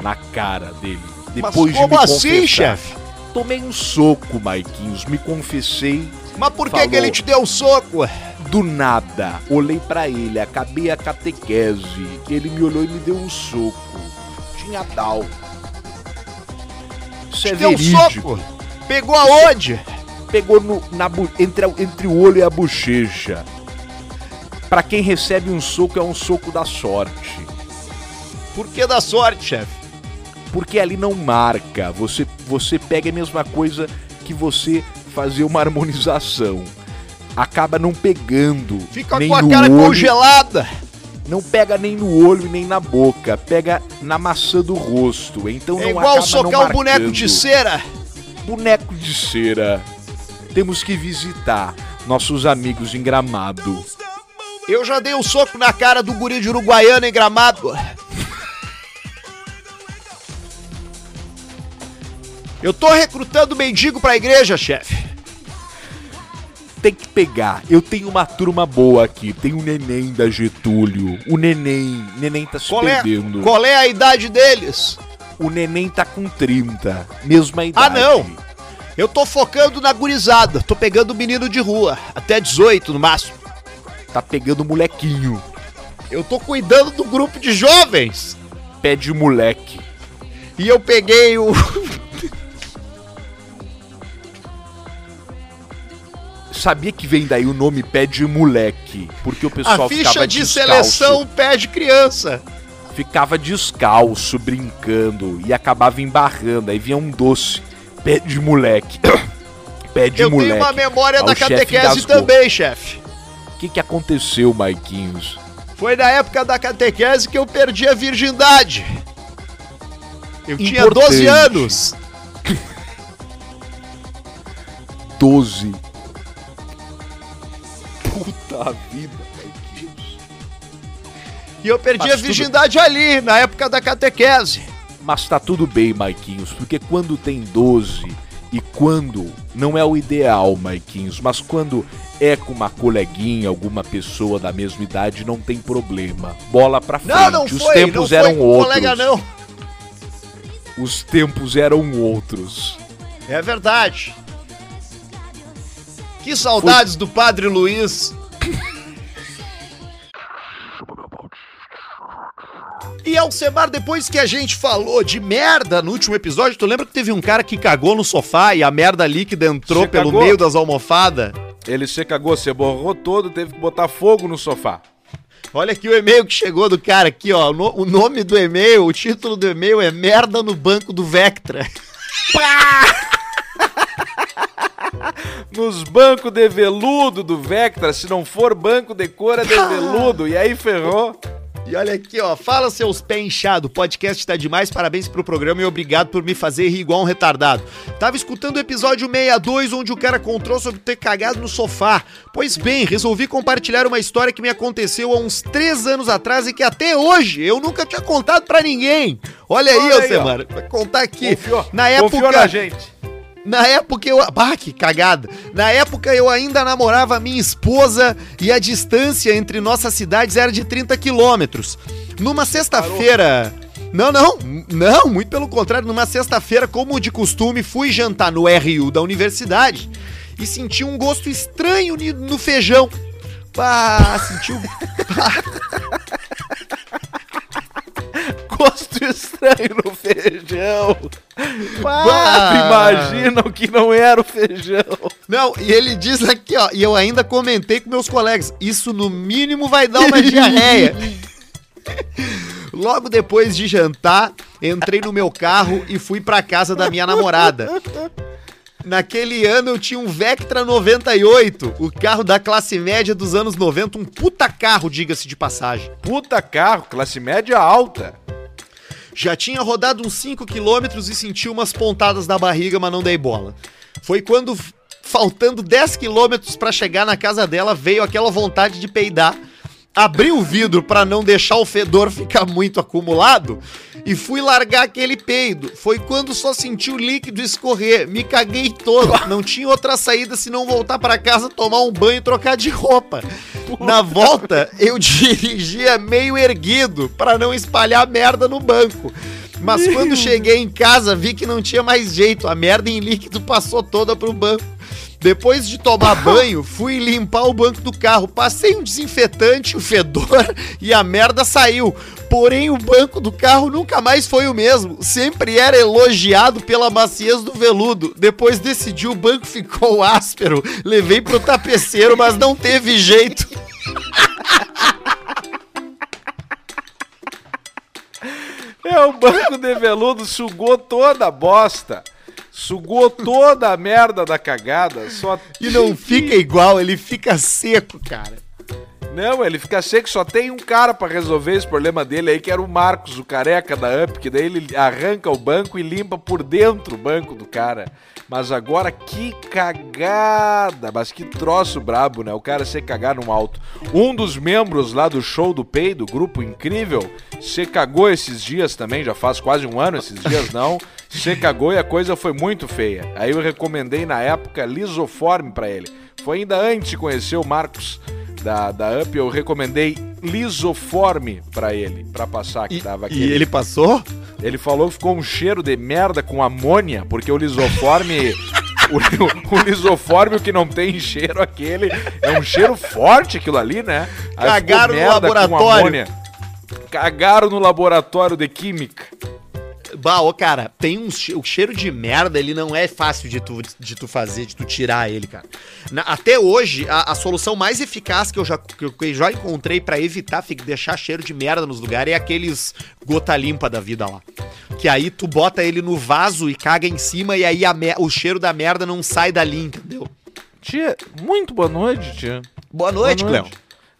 na cara dele. Depois Mas como de me assim, chefe? Tomei um soco, Maiquinhos. Me confessei Mas por que, Falou. que ele te deu soco? do nada. Olhei pra ele, acabei a catequese. Ele me olhou e me deu um soco. Tinha tal. Isso é um soco? Pegou aonde? Pegou no, na, entre, entre o olho e a bochecha. Pra quem recebe um soco, é um soco da sorte. Por que da sorte, chefe? Porque ali não marca. Você, você pega a mesma coisa que você fazer uma harmonização. Acaba não pegando. Fica nem com a cara olho, congelada. Não pega nem no olho e nem na boca. Pega na maçã do rosto. Então É não igual acaba socar não um boneco de cera. Boneco de cera. Temos que visitar nossos amigos em Gramado. Eu já dei um soco na cara do guri de Uruguaiana em Gramado. Eu tô recrutando mendigo pra igreja, chefe. Tem que pegar. Eu tenho uma turma boa aqui. Tem o neném da Getúlio. O neném. Neném tá se Qual é, perdendo. qual é a idade deles? O neném tá com 30. Mesma Ah, idade. não. Eu tô focando na gurizada. Tô pegando menino de rua. Até 18 no máximo. Tá pegando molequinho. Eu tô cuidando do grupo de jovens. Pé de moleque. E eu peguei o. Sabia que vem daí o nome pé de moleque? Porque o pessoal A ficha ficava de descalço. seleção pé de criança. Ficava descalço, brincando. E acabava embarrando. Aí vinha um doce. Pé de moleque. pé de eu moleque. tenho uma memória Aí da catequese também, chefe. O que, que aconteceu, Maiquinhos? Foi na época da catequese que eu perdi a virgindade. Eu tinha Importante. 12 anos. 12. Puta vida. E eu perdi Mas a tudo- virgindade ali, na época da catequese. Mas tá tudo bem, Maiquinhos, porque quando tem 12 e quando não é o ideal, Maiquinhos, mas quando é com uma coleguinha, alguma pessoa da mesma idade, não tem problema. Bola pra frente. Não, não Os foi, tempos não eram outros. colega não. Os tempos eram outros. É verdade. Que saudades do Padre Luiz. E Alcemar, depois que a gente falou de merda no último episódio, tu lembra que teve um cara que cagou no sofá e a merda líquida entrou Você pelo cagou? meio das almofadas? Ele se cagou, você borrou todo, teve que botar fogo no sofá. Olha aqui o e-mail que chegou do cara aqui, ó. O nome do e-mail, o título do e-mail é Merda no Banco do Vectra. Nos bancos de veludo do Vectra, se não for banco de cor, é de veludo. E aí ferrou. E olha aqui, ó. Fala, seus pé inchado. O podcast tá demais. Parabéns pro programa e obrigado por me fazer rir igual um retardado. Tava escutando o episódio 62, onde o cara contou sobre ter cagado no sofá. Pois bem, resolvi compartilhar uma história que me aconteceu há uns três anos atrás e que até hoje eu nunca tinha contado pra ninguém. Olha aí, Olha ô aí, ó. Semana. Vai contar aqui. Confiou, Na época. confiou na gente. Na época eu. Bah, que cagada! Na época eu ainda namorava minha esposa e a distância entre nossas cidades era de 30 quilômetros. Numa sexta-feira. Não, não, não, muito pelo contrário. Numa sexta-feira, como de costume, fui jantar no RU da universidade e senti um gosto estranho no feijão. Bah, senti um. Gosto estranho no feijão. Bah. Ah, imaginam que não era o feijão. Não, e ele diz aqui, ó, e eu ainda comentei com meus colegas, isso no mínimo vai dar uma diarreia. Logo depois de jantar, entrei no meu carro e fui pra casa da minha namorada. Naquele ano eu tinha um Vectra 98, o carro da classe média dos anos 90, um puta carro, diga-se de passagem. Puta carro, classe média alta. Já tinha rodado uns 5 quilômetros e senti umas pontadas na barriga, mas não dei bola. Foi quando, faltando 10 quilômetros pra chegar na casa dela, veio aquela vontade de peidar. Abri o vidro pra não deixar o fedor ficar muito acumulado e fui largar aquele peido. Foi quando só senti o líquido escorrer. Me caguei todo. Não tinha outra saída senão voltar pra casa, tomar um banho e trocar de roupa. Na volta, eu dirigia meio erguido pra não espalhar merda no banco. Mas quando cheguei em casa, vi que não tinha mais jeito. A merda em líquido passou toda pro banco. Depois de tomar banho, fui limpar o banco do carro. Passei um desinfetante, o fedor e a merda saiu. Porém, o banco do carro nunca mais foi o mesmo. Sempre era elogiado pela maciez do veludo. Depois decidi, o banco ficou áspero. Levei pro tapeceiro, mas não teve jeito. É, o banco de veludo sugou toda a bosta. Sugou toda a merda da cagada. Só E não fica igual, ele fica seco, cara. Não, ele fica seco, só tem um cara pra resolver esse problema dele aí, que era o Marcos, o careca da UP, que daí ele arranca o banco e limpa por dentro o banco do cara. Mas agora que cagada, mas que troço brabo, né? O cara se cagar num alto. Um dos membros lá do show do Peido, grupo incrível, se cagou esses dias também, já faz quase um ano esses dias não. Se cagou e a coisa foi muito feia. Aí eu recomendei na época lisoforme pra ele. Foi ainda antes de conhecer o Marcos da, da UP, eu recomendei lisoforme pra ele, pra passar, que E, tava e aquele ele passou? ele falou que ficou um cheiro de merda com amônia, porque o lisoforme. o, o lisoforme, o que não tem cheiro aquele, é um cheiro forte aquilo ali, né? Aí Cagaram no laboratório. Cagaram no laboratório de química. Bah, ô, cara, tem um che- o cheiro de merda, ele não é fácil de tu, de tu fazer, de tu tirar ele, cara. Na- até hoje, a, a solução mais eficaz que eu já, que eu, já encontrei pra evitar fi- deixar cheiro de merda nos lugares é aqueles gota limpa da vida lá. Que aí tu bota ele no vaso e caga em cima e aí a me- o cheiro da merda não sai dali, entendeu? Tia, muito boa noite, tia. Boa noite, Boa Cleo.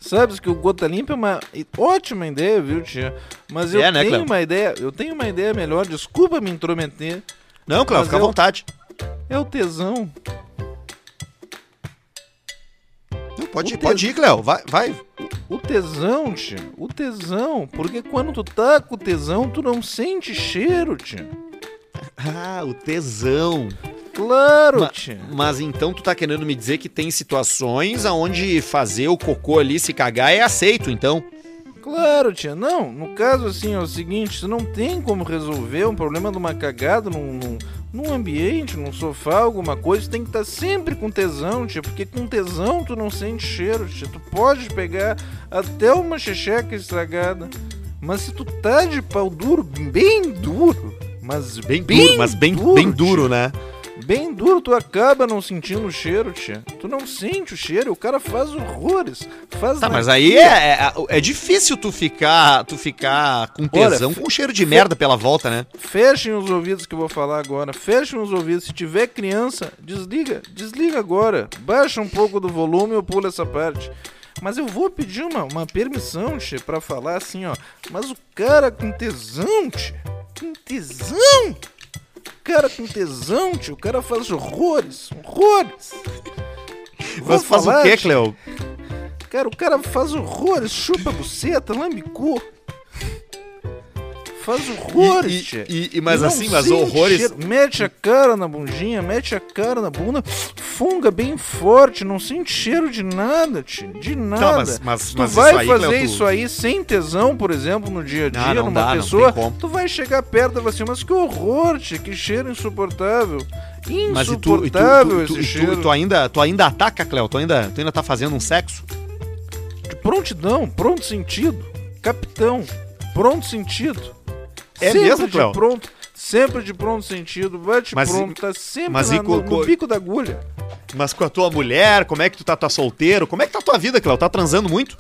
Sabes que o Gota Limpa é uma ótima ideia, viu, tia? Mas eu É, né, tenho Cleo? uma ideia, eu tenho uma ideia melhor, desculpa me intrometer. Não, Cleo, Mas fica à eu- vontade. É o tesão. Não, pode, O pode ir, Cleo, vai, vai. O tesão, tia. O tesão. Porque quando tu tá com tesão, tu não sente cheiro, tia. Ah, o tesão. Claro, Ma- tia. Mas então tu tá querendo me dizer que tem situações aonde fazer o cocô ali se cagar é aceito, então? Claro, tia. Não, no caso assim, é o seguinte, você não tem como resolver um problema de uma cagada num, num, num ambiente, num sofá, alguma coisa, você tem que estar sempre com tesão, tia, porque com tesão tu não sente cheiro, tia. Tu pode pegar até uma checheca estragada. Mas se tu tá de pau duro, bem duro, mas Bem, bem duro, mas bem duro, bem duro, tia. né? Bem duro, tu acaba não sentindo o cheiro, tia. Tu não sente o cheiro, o cara faz horrores. Faz Tá, mas aí é, é, é difícil tu ficar, tu ficar com tesão Olha, com cheiro de merda pela volta, né? Fechem os ouvidos que eu vou falar agora. Fechem os ouvidos. Se tiver criança, desliga. Desliga agora. Baixa um pouco do volume ou pula essa parte. Mas eu vou pedir uma, uma permissão, tchê, pra falar assim, ó. Mas o cara com tesão, tchê. Com tesão! Cara com tesão, tio. O cara faz horrores, horrores. Vou Mas faz o quê. Cleo? Cara, o cara faz horrores, chupa buceta, lambe cu. Faz horrores, E- e- e- e- mas Não assim, mas sente horrores-. Mete a cara na bundinha, mete a cara na bunda, funga bem forte, não sente cheiro de nada, tchê. De nada. mas- mas- Se tu mas vai isso aí, fazer Cleo, tu- isso aí sem tesão, por exemplo, no dia a dia, Ah, não numa dá, não pessoa, tu vai chegar perto e vai assim, mas que horror, tchê, que cheiro insuportável. Mas e tu, e tu, Insuportável tu, tu, esse cheiro. tu ainda, tu ainda ataca, Cleo? Tu ainda, tu ainda tá fazendo um sexo? De prontidão, pronto sentido. Capitão, pronto sentido. É sempre mesmo, de Cleo? pronto, sempre de pronto sentido, bate Mas e- pronto, tá sempre mas na- e no, no co- bico da agulha. Mas com a tua mulher, como é que tu tá, tá solteiro? Como é que tá a tua vida, Cleo? Tá transando muito?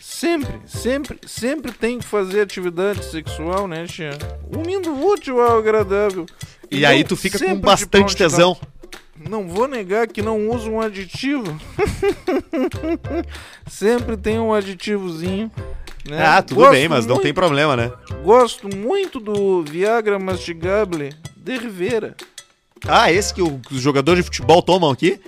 Sempre, sempre, sempre tem que fazer atividade sexual, né, tia? Unindo o útil ao agradável. E Então, aí tu fica com de bastante tesão. Não vou negar que não uso um aditivo. sempre tem um aditivozinho. Né? Ah, tudo Gosto bem, mas não muito- tem problema, né? Gosto muito do Viagra Mastigable de Rivera. Ah, esse que o- que os jogadores de futebol tomam aqui?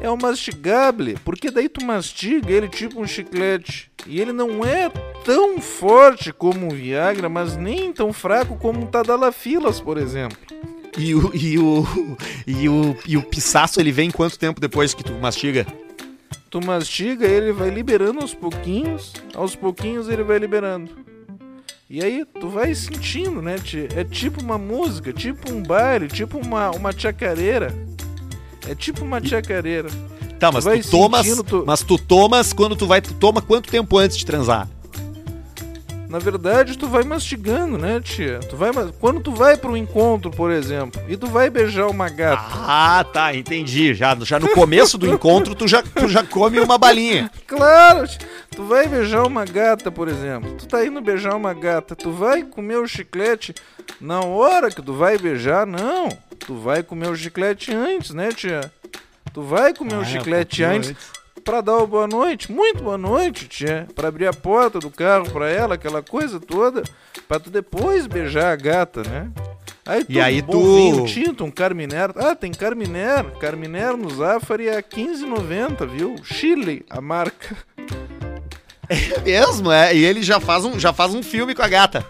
É o mastigable, porque daí tu mastiga ele tipo um chiclete. E ele não é tão forte como o Viagra, mas nem tão fraco como o Tadalafilas, por exemplo. E o, e o, e o, e o pisaço, ele vem quanto tempo depois que tu mastiga? Tu mastiga, ele vai liberando aos pouquinhos, aos pouquinhos ele vai liberando. E aí tu vai sentindo, né? É tipo uma música, tipo um baile, tipo uma, uma chacareira. É tipo uma chacareira. Tá, mas vai tu tomas, tu- mas tu tomas quando tu vai, tu toma quanto tempo antes de transar? Na verdade, tu vai mastigando, né, tia? Tu vai, quando tu vai para um encontro, por exemplo, e tu vai beijar uma gata. Ah, tá, entendi. Já, já no começo do encontro, tu já, tu já come uma balinha. Claro, tia. tu vai beijar uma gata, por exemplo. Tu tá indo beijar uma gata, tu vai comer o chiclete na hora que tu vai beijar? Não. Tu vai comer o chiclete antes, né, tia? Tu vai comer Ah, o é, chiclete antes. antes. Pra dar o boa noite, muito boa noite, tia. Pra abrir a porta do carro pra ela, aquela coisa toda. Pra tu depois beijar a gata, né? Aí E aí um bom tu- vinho tinto, um Carminer. Ah, tem Carminer. Carminer no Zafari é 15,90, viu? Chile, a marca. É mesmo, é. E ele já faz um, já faz um filme com a gata.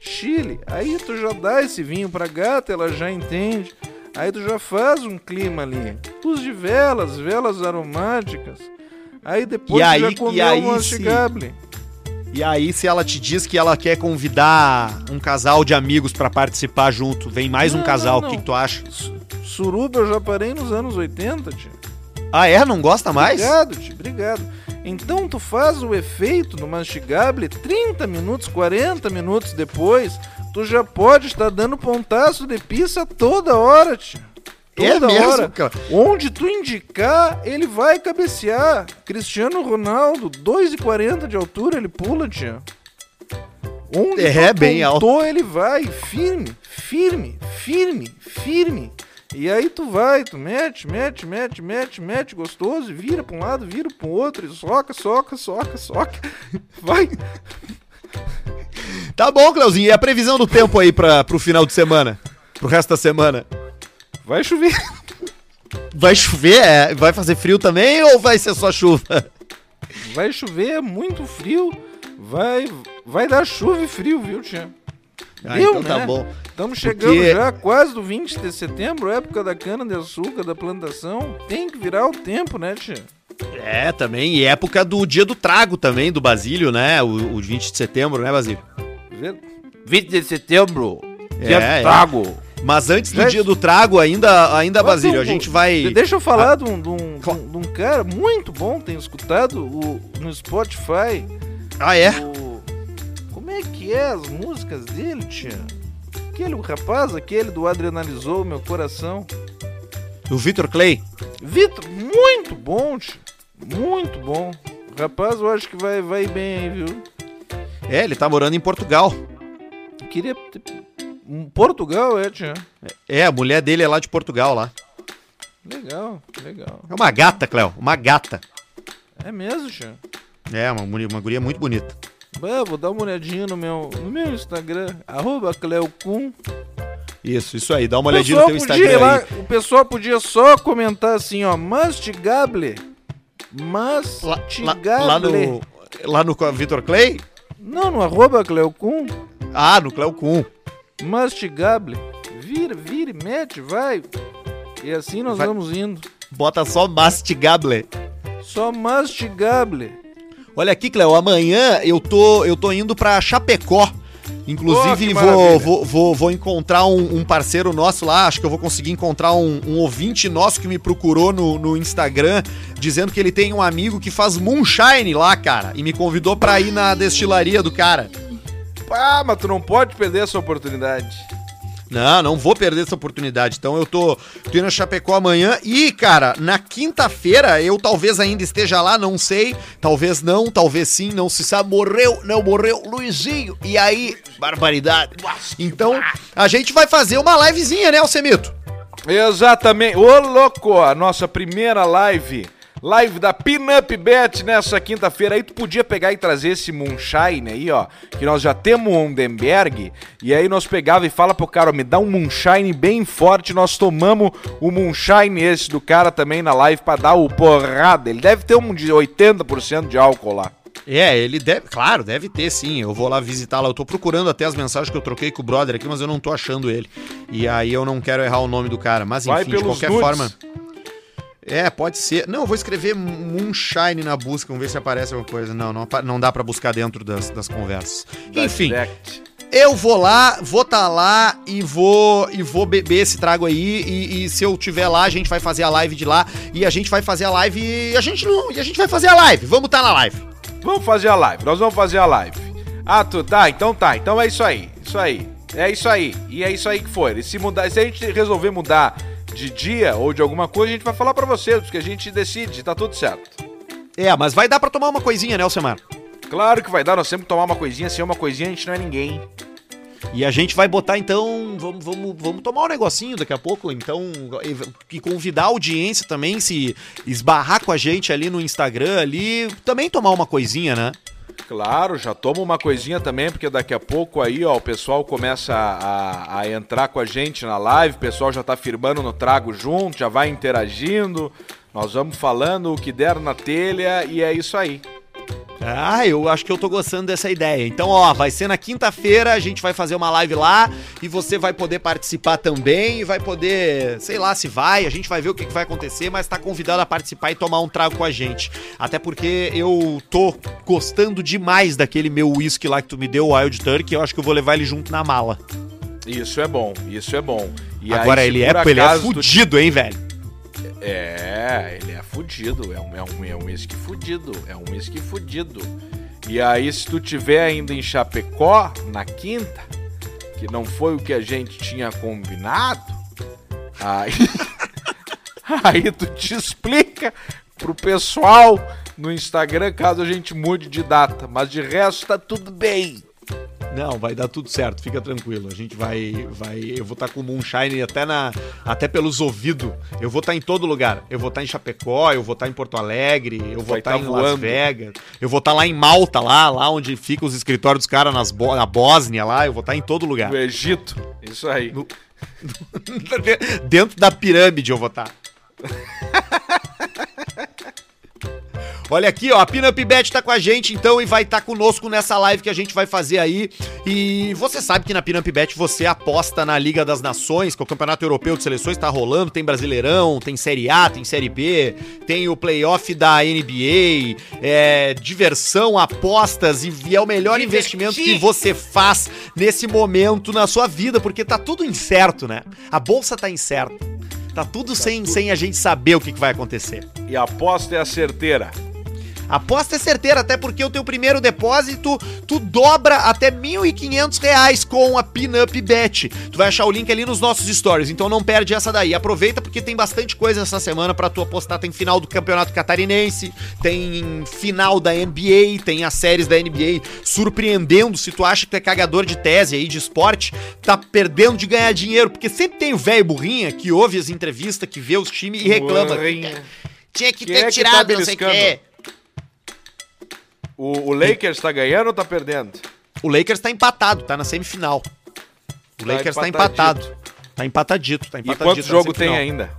Chile. Aí tu já dá esse vinho pra gata, ela já entende. Aí tu já faz um clima ali. Luz de velas, velas aromáticas. Aí depois E tu aí- já e comeu aí um se-. E aí, se ela te diz que ela quer convidar um casal de amigos pra participar junto, vem mais um Não, casal, não, o que, que tu acha? Su- Suruba eu já parei nos anos 80, tio. Ah, é? Não gosta mais? Obrigado, tio, obrigado. Então tu faz o efeito do mastigable 30 minutos, 40 minutos depois, tu já pode estar dando pontaço de pizza toda hora, tio. É Toda mesmo, hora. cara? Onde tu indicar, ele vai cabecear. Cristiano Ronaldo, 2,40 de altura, ele pula, tio. Onde É, tu bem apontou, ele vai, firme, firme, firme, firme. E aí tu vai, tu mete, mete, mete, mete, mete, gostoso, e vira pra um lado, vira pro outro, e soca, soca, soca, soca. Vai. Tá bom, Cleuzinho. E a previsão do tempo aí pra, pro final de semana? Pro resto da semana? Vai chover. Vai chover? É, vai fazer frio também ou vai ser só chuva? Vai chover, é muito frio. Vai, vai dar chuva e frio, viu, tia? Ah, Deu, então tá né? bom. Estamos chegando Porque- já quase do 20 de setembro, época da cana-de-açúcar, da plantação. Tem que virar o tempo, né, tia? É, também. E época do dia do trago também, do Basílio, né? O, o 20 de setembro, né, Basílio? Ver- 20 de setembro, dia do É, é. trago. Mas antes do dia do trago, ainda, ainda Mas Basílio, um- a gente vai. De- Deixa eu falar de, um, de um- de um cara muito bom, tenho escutado o, no Spotify. Ah, é? o- como é que é as músicas dele, tia? Aquele o rapaz, aquele do Adrenalizou Meu Coração. O Vitor Clay. Vitor, muito bom, tia. Muito bom. Rapaz, eu acho que vai, vai bem aí, viu? É, ele tá morando em Portugal. Queria. ter- Um Portugal, é, tia. É, a mulher dele é lá de Portugal lá. Legal, legal. É uma gata, Cléo. Uma gata. É mesmo, Tchê? É, uma, uma guria muito bonita. Bah, vou dar uma olhadinha no meu, no meu Instagram, arroba Cleocum. Isso, isso aí. Dá uma olhadinha no teu Instagram lá- aí. O pessoal podia só comentar assim, ó, mastigable. Lá, Mastigable. lá, lá no, lá no Vitor Clay? Não, no arroba Cleocum. Ah, no Cleo Kuhn. Mastigable. Vira, vira e mete, vai. E assim nós Vai. vamos indo. Bota só mastigable. Só mastigable. Olha aqui, Cleo, amanhã eu tô, eu tô indo pra Chapecó. Inclusive, Oh, vou, vou, vou, vou encontrar um, um parceiro nosso lá. Acho que eu vou conseguir encontrar um, um ouvinte nosso que me procurou no, no Instagram, dizendo que ele tem um amigo que faz moonshine lá, cara. E me convidou pra ir na destilaria do cara. Ah, mas tu não pode perder essa oportunidade. Não, não vou perder essa oportunidade. Então eu tô, tô indo a Chapecó amanhã e, cara, na quinta-feira eu talvez ainda esteja lá, não sei. Talvez não, talvez sim, não se sabe. Morreu, não morreu, Luizinho. E aí, barbaridade. Então a gente vai fazer uma livezinha, né, Alcemito? Exatamente. Ô, louco, a nossa primeira live. Live da Pinup Bet nessa quinta-feira. Aí tu podia pegar e trazer esse moonshine aí, ó. Que nós já temos o Ondenberg. E aí nós pegava e fala pro cara, ó, me dá um moonshine bem forte. Nós tomamos o moonshine esse do cara também na live pra dar o porrada. Ele deve ter um de 80% de álcool lá. É, ele deve, claro, deve ter sim. Eu vou lá visitá-la. Eu tô procurando até as mensagens que eu troquei com o brother aqui, mas eu não tô achando ele. E aí eu não quero errar o nome do cara. Mas enfim, de qualquer nudes. forma. É, pode ser. Não, eu vou escrever Moonshine na busca, vamos ver se aparece alguma coisa. Não, não, não dá pra buscar dentro das, das conversas. Da Enfim, Direct. eu vou lá, vou tá lá e vou e vou beber esse trago aí. E, e se eu tiver lá, a gente vai fazer a live de lá. E a gente vai fazer a live. E a gente não. E a gente vai fazer a live. Vamos tá na live. Vamos fazer a live, nós vamos fazer a live. Ah, tu tá, então tá, então é isso aí, isso aí, é isso aí, e é isso aí que foi. E se mudar, se a gente resolver mudar de dia ou de alguma coisa, a gente vai falar pra vocês, porque a gente decide, tá tudo certo. É, mas vai dar pra tomar uma coisinha, né, Alcemar? Claro que vai dar, nós sempre tomar uma coisinha, sem uma coisinha a gente não é ninguém. E a gente vai botar então, vamos, vamos, vamos tomar um negocinho daqui a pouco, então, e, e convidar a audiência também, se esbarrar com a gente ali no Instagram ali, também tomar uma coisinha, né? Claro, já toma uma coisinha também, porque daqui a pouco aí, ó, o pessoal começa a, a- a entrar com a gente na live, o pessoal já tá firmando no trago junto, já vai interagindo, nós vamos falando o que der na telha e é isso aí. Ah, eu acho que eu tô gostando dessa ideia. Então, ó, vai ser na quinta-feira, a gente vai fazer uma live lá e você vai poder participar também e vai poder, sei lá se vai, a gente vai ver o que, que vai acontecer, mas tá convidado a participar e tomar um trago com a gente. Até porque eu tô gostando demais daquele meu whisky lá que tu me deu, o Wild Turkey, eu acho que eu vou levar ele junto na mala. Isso é bom, isso é bom. E Agora aí, ele é, ele é acaso tu- fudido, hein, velho? É, ele é fudido, é um, é um, é um whisky fudido, é um whisky fudido. E aí, se tu tiver ainda em Chapecó, na quinta, que não foi o que a gente tinha combinado, aí, aí tu te explica pro pessoal no Instagram caso a gente mude de data. Mas de resto tá tudo bem. Não, vai dar tudo certo, fica tranquilo. A gente vai. vai eu vou estar com o Moonshine até, na, até pelos ouvidos. Eu vou estar em todo lugar. Eu vou estar em Chapecó, eu vou estar em Porto Alegre, eu vou Vai estar tá em Las voando. Vegas, eu vou estar lá em Malta, lá, lá onde ficam os escritórios dos caras Bo- na Bósnia lá, eu vou estar em todo lugar. No Egito, isso aí. No- Dentro da pirâmide eu vou estar. Olha aqui, ó, a Pinup Bet tá com a gente então e vai estar conosco nessa live que a gente vai fazer aí. E você sabe que na Pinup Bet você aposta na Liga das Nações, que é o Campeonato Europeu de Seleções tá rolando, tem Brasileirão, tem Série A, tem Série B, tem o playoff da NBA, é diversão, apostas e, e é o melhor investimento que você faz nesse momento na sua vida, porque tá tudo incerto, né? A bolsa tá incerta. Tá tudo sem, sem a gente saber o que, que vai acontecer. E a aposta é a certeira. Aposta é certeira, até porque o teu primeiro depósito, tu dobra até 1.500 reais com a Pinup Bet. Tu vai achar o link ali nos nossos stories, então não perde essa daí. Aproveita porque tem bastante coisa essa semana pra tu apostar. Tem final do Campeonato Catarinense, tem final da NBA, tem as séries da NBA surpreendendo. Se tu acha que tu é cagador de tese aí de esporte, tá perdendo de ganhar dinheiro, porque sempre tem o velho burrinha que ouve as entrevistas, que vê os times e reclama. Burrinha. Tinha que Quem ter é que tirado, tá não sei o quê. O, o Lakers tá ganhando ou tá perdendo? O Lakers tá empatado, tá na semifinal. O Tá Lakers tá empatado. Tá empatadito, tá E empatadito. quantos tá na jogos tem ainda?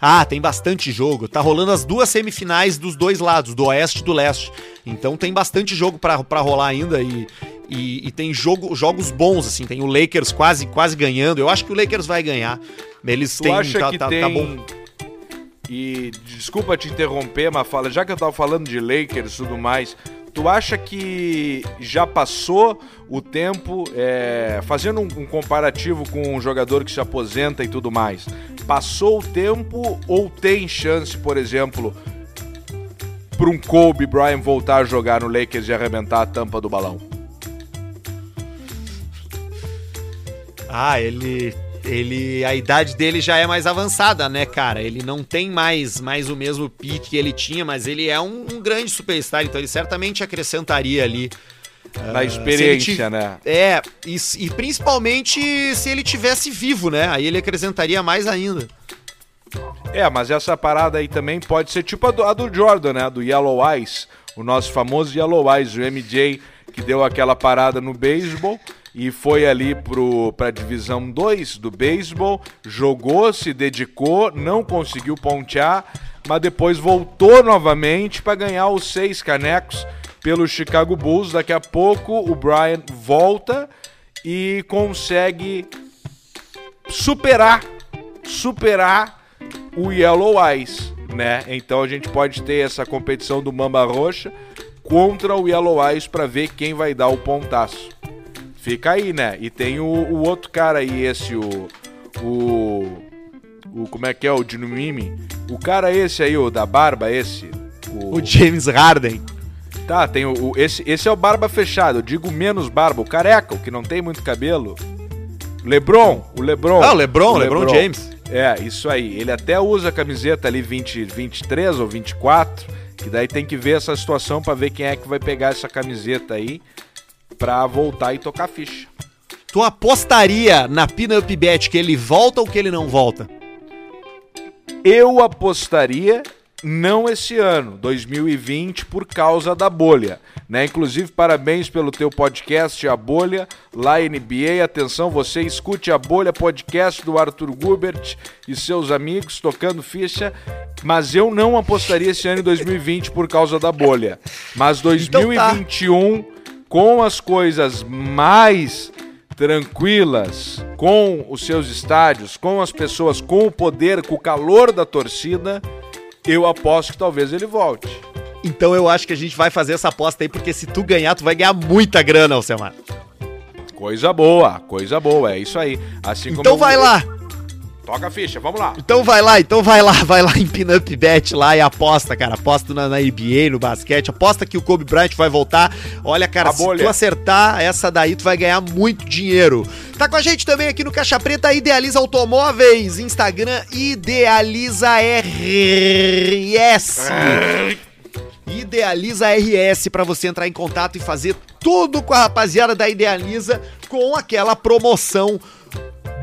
Ah, tem bastante jogo. Tá rolando as duas semifinais dos dois lados, do oeste e do leste. Então tem bastante jogo pra, pra rolar ainda e, e, e tem jogo, jogos bons, assim. Tem o Lakers quase, quase ganhando. Eu acho que o Lakers vai ganhar. Eles Tu têm. acha tá, que tá- tem... tá bom. E desculpa te interromper, mas fala, já que eu tava falando de Lakers e tudo mais, tu acha que já passou o tempo, é, fazendo um, um comparativo com um jogador que se aposenta e tudo mais, passou o tempo ou tem chance, por exemplo, para um Kobe Bryant voltar a jogar no Lakers e arrebentar a tampa do balão? Ah, ele. Ele. A idade dele já é mais avançada, né, cara? Ele não tem mais, mais o mesmo pique que ele tinha, mas ele é um, um grande superstar, então ele certamente acrescentaria ali. Na ah, experiência, se ele ti- né? É, e, e principalmente se ele tivesse vivo, né? Aí ele acrescentaria mais ainda. É, mas essa parada aí também pode ser tipo a do, a do Jordan, né? Do Yellow Eyes, o nosso famoso Yellow Eyes, o MJ, que deu aquela parada no beisebol e foi ali pro, pra divisão 2 do beisebol, jogou, se dedicou, não conseguiu pontear, mas depois voltou novamente para ganhar os seis canecos pelo Chicago Bulls. Daqui a pouco o Brian volta e consegue superar superar o Yellow Eyes, né? Então a gente pode ter essa competição do Mamba Roxa contra o Yellow Eyes para ver quem vai dar o pontaço. Fica aí, né? E tem o, o outro cara aí, esse o o o como é que é o Dinumimi? O cara esse aí, o da barba, esse. O James Harden. Tá, tem o, o- esse, esse é o barba fechado, eu digo menos barba, o careca, o que não tem muito cabelo. LeBron, o LeBron. Ah, o LeBron, o LeBron James. É, isso aí. Ele até usa a camiseta ali 20, 23 ou 24, que daí tem que ver essa situação pra ver quem é que vai pegar essa camiseta aí pra voltar e tocar ficha. Tu apostaria na Pinup Bet que ele volta ou que ele não volta? Eu apostaria não esse ano, 2020, por causa da bolha. Né? Inclusive, parabéns pelo teu podcast, A Bolha, lá NBA. Atenção, você escute A Bolha podcast do Arthur Gubert e seus amigos tocando ficha. Mas eu não apostaria esse ano em 2020 por causa da bolha. Mas Então tá. 2021, com as coisas mais tranquilas, com os seus estádios, com as pessoas, com o poder, com o calor da torcida, eu aposto que talvez ele volte. Então eu acho que a gente vai fazer essa aposta aí, porque se tu ganhar, tu vai ganhar muita grana, Alcemar. Coisa boa, coisa boa, é isso aí. Assim como Então eu- vai lá, Toca a ficha, vamos lá. então vai lá, então vai lá, vai lá em Pinup Bet lá e aposta, cara. Aposta na, na NBA, no basquete, aposta que o Kobe Bryant vai voltar. Olha, cara, A se bolha. tu acertar essa daí, tu vai ganhar muito dinheiro. Tá com a gente também aqui no Caixa Preta, Idealiza Automóveis, Instagram, Idealiza RS. Idealiza RS para você entrar em contato e fazer tudo com a rapaziada da Idealiza com aquela promoção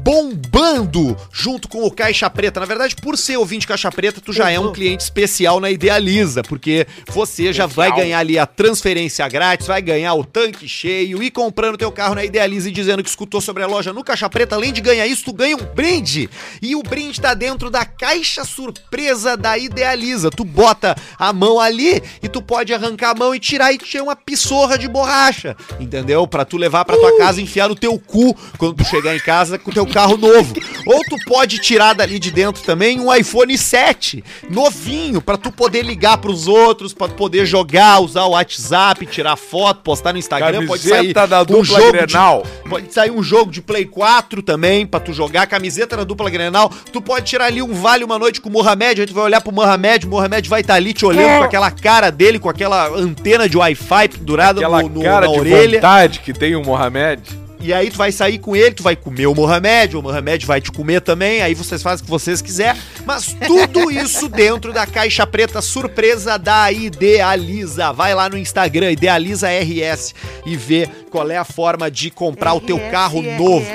bombando junto com o Caixa Preta. Na verdade, por ser ouvinte Caixa Preta, tu já é um cliente especial na Idealiza, porque você já vai ganhar ali a transferência grátis, vai ganhar o tanque cheio e comprando teu carro na Idealiza e dizendo que escutou sobre a loja no Caixa Preta, além de ganhar isso, tu ganha um brinde. E o brinde tá dentro da caixa surpresa da Idealiza. Tu bota a mão ali e tu pode arrancar a mão e tirar e tirar uma pissorra de borracha, entendeu? Pra tu levar pra tua casa e enfiar no teu cu quando tu chegar em casa com o teu carro novo. Ou tu pode tirar dali de dentro também um iPhone 7, novinho, pra tu poder ligar pros outros, pra tu poder jogar, usar o WhatsApp, tirar foto, postar no Instagram, pode sair Camiseta da um dupla jogo de- Grenal. Pode sair um jogo de Play 4 também, pra tu jogar, camiseta na dupla Grenal. Tu pode tirar ali um vale uma noite com o Mohamed, a gente vai olhar pro Mohamed, o Mohamed vai estar ali te olhando com aquela cara dele, com aquela antena de Wi-Fi pendurada Aquela no, no- cara na de orelha. vontade que tem o Mohamed. E aí tu vai sair com ele, tu vai comer o Mohamed, o Mohamed vai te comer também, aí vocês fazem o que vocês quiser. Mas tudo isso dentro da caixa preta surpresa da Idealiza. Vai lá no Instagram, Idealiza RS, e vê qual é a forma de comprar o teu carro novo.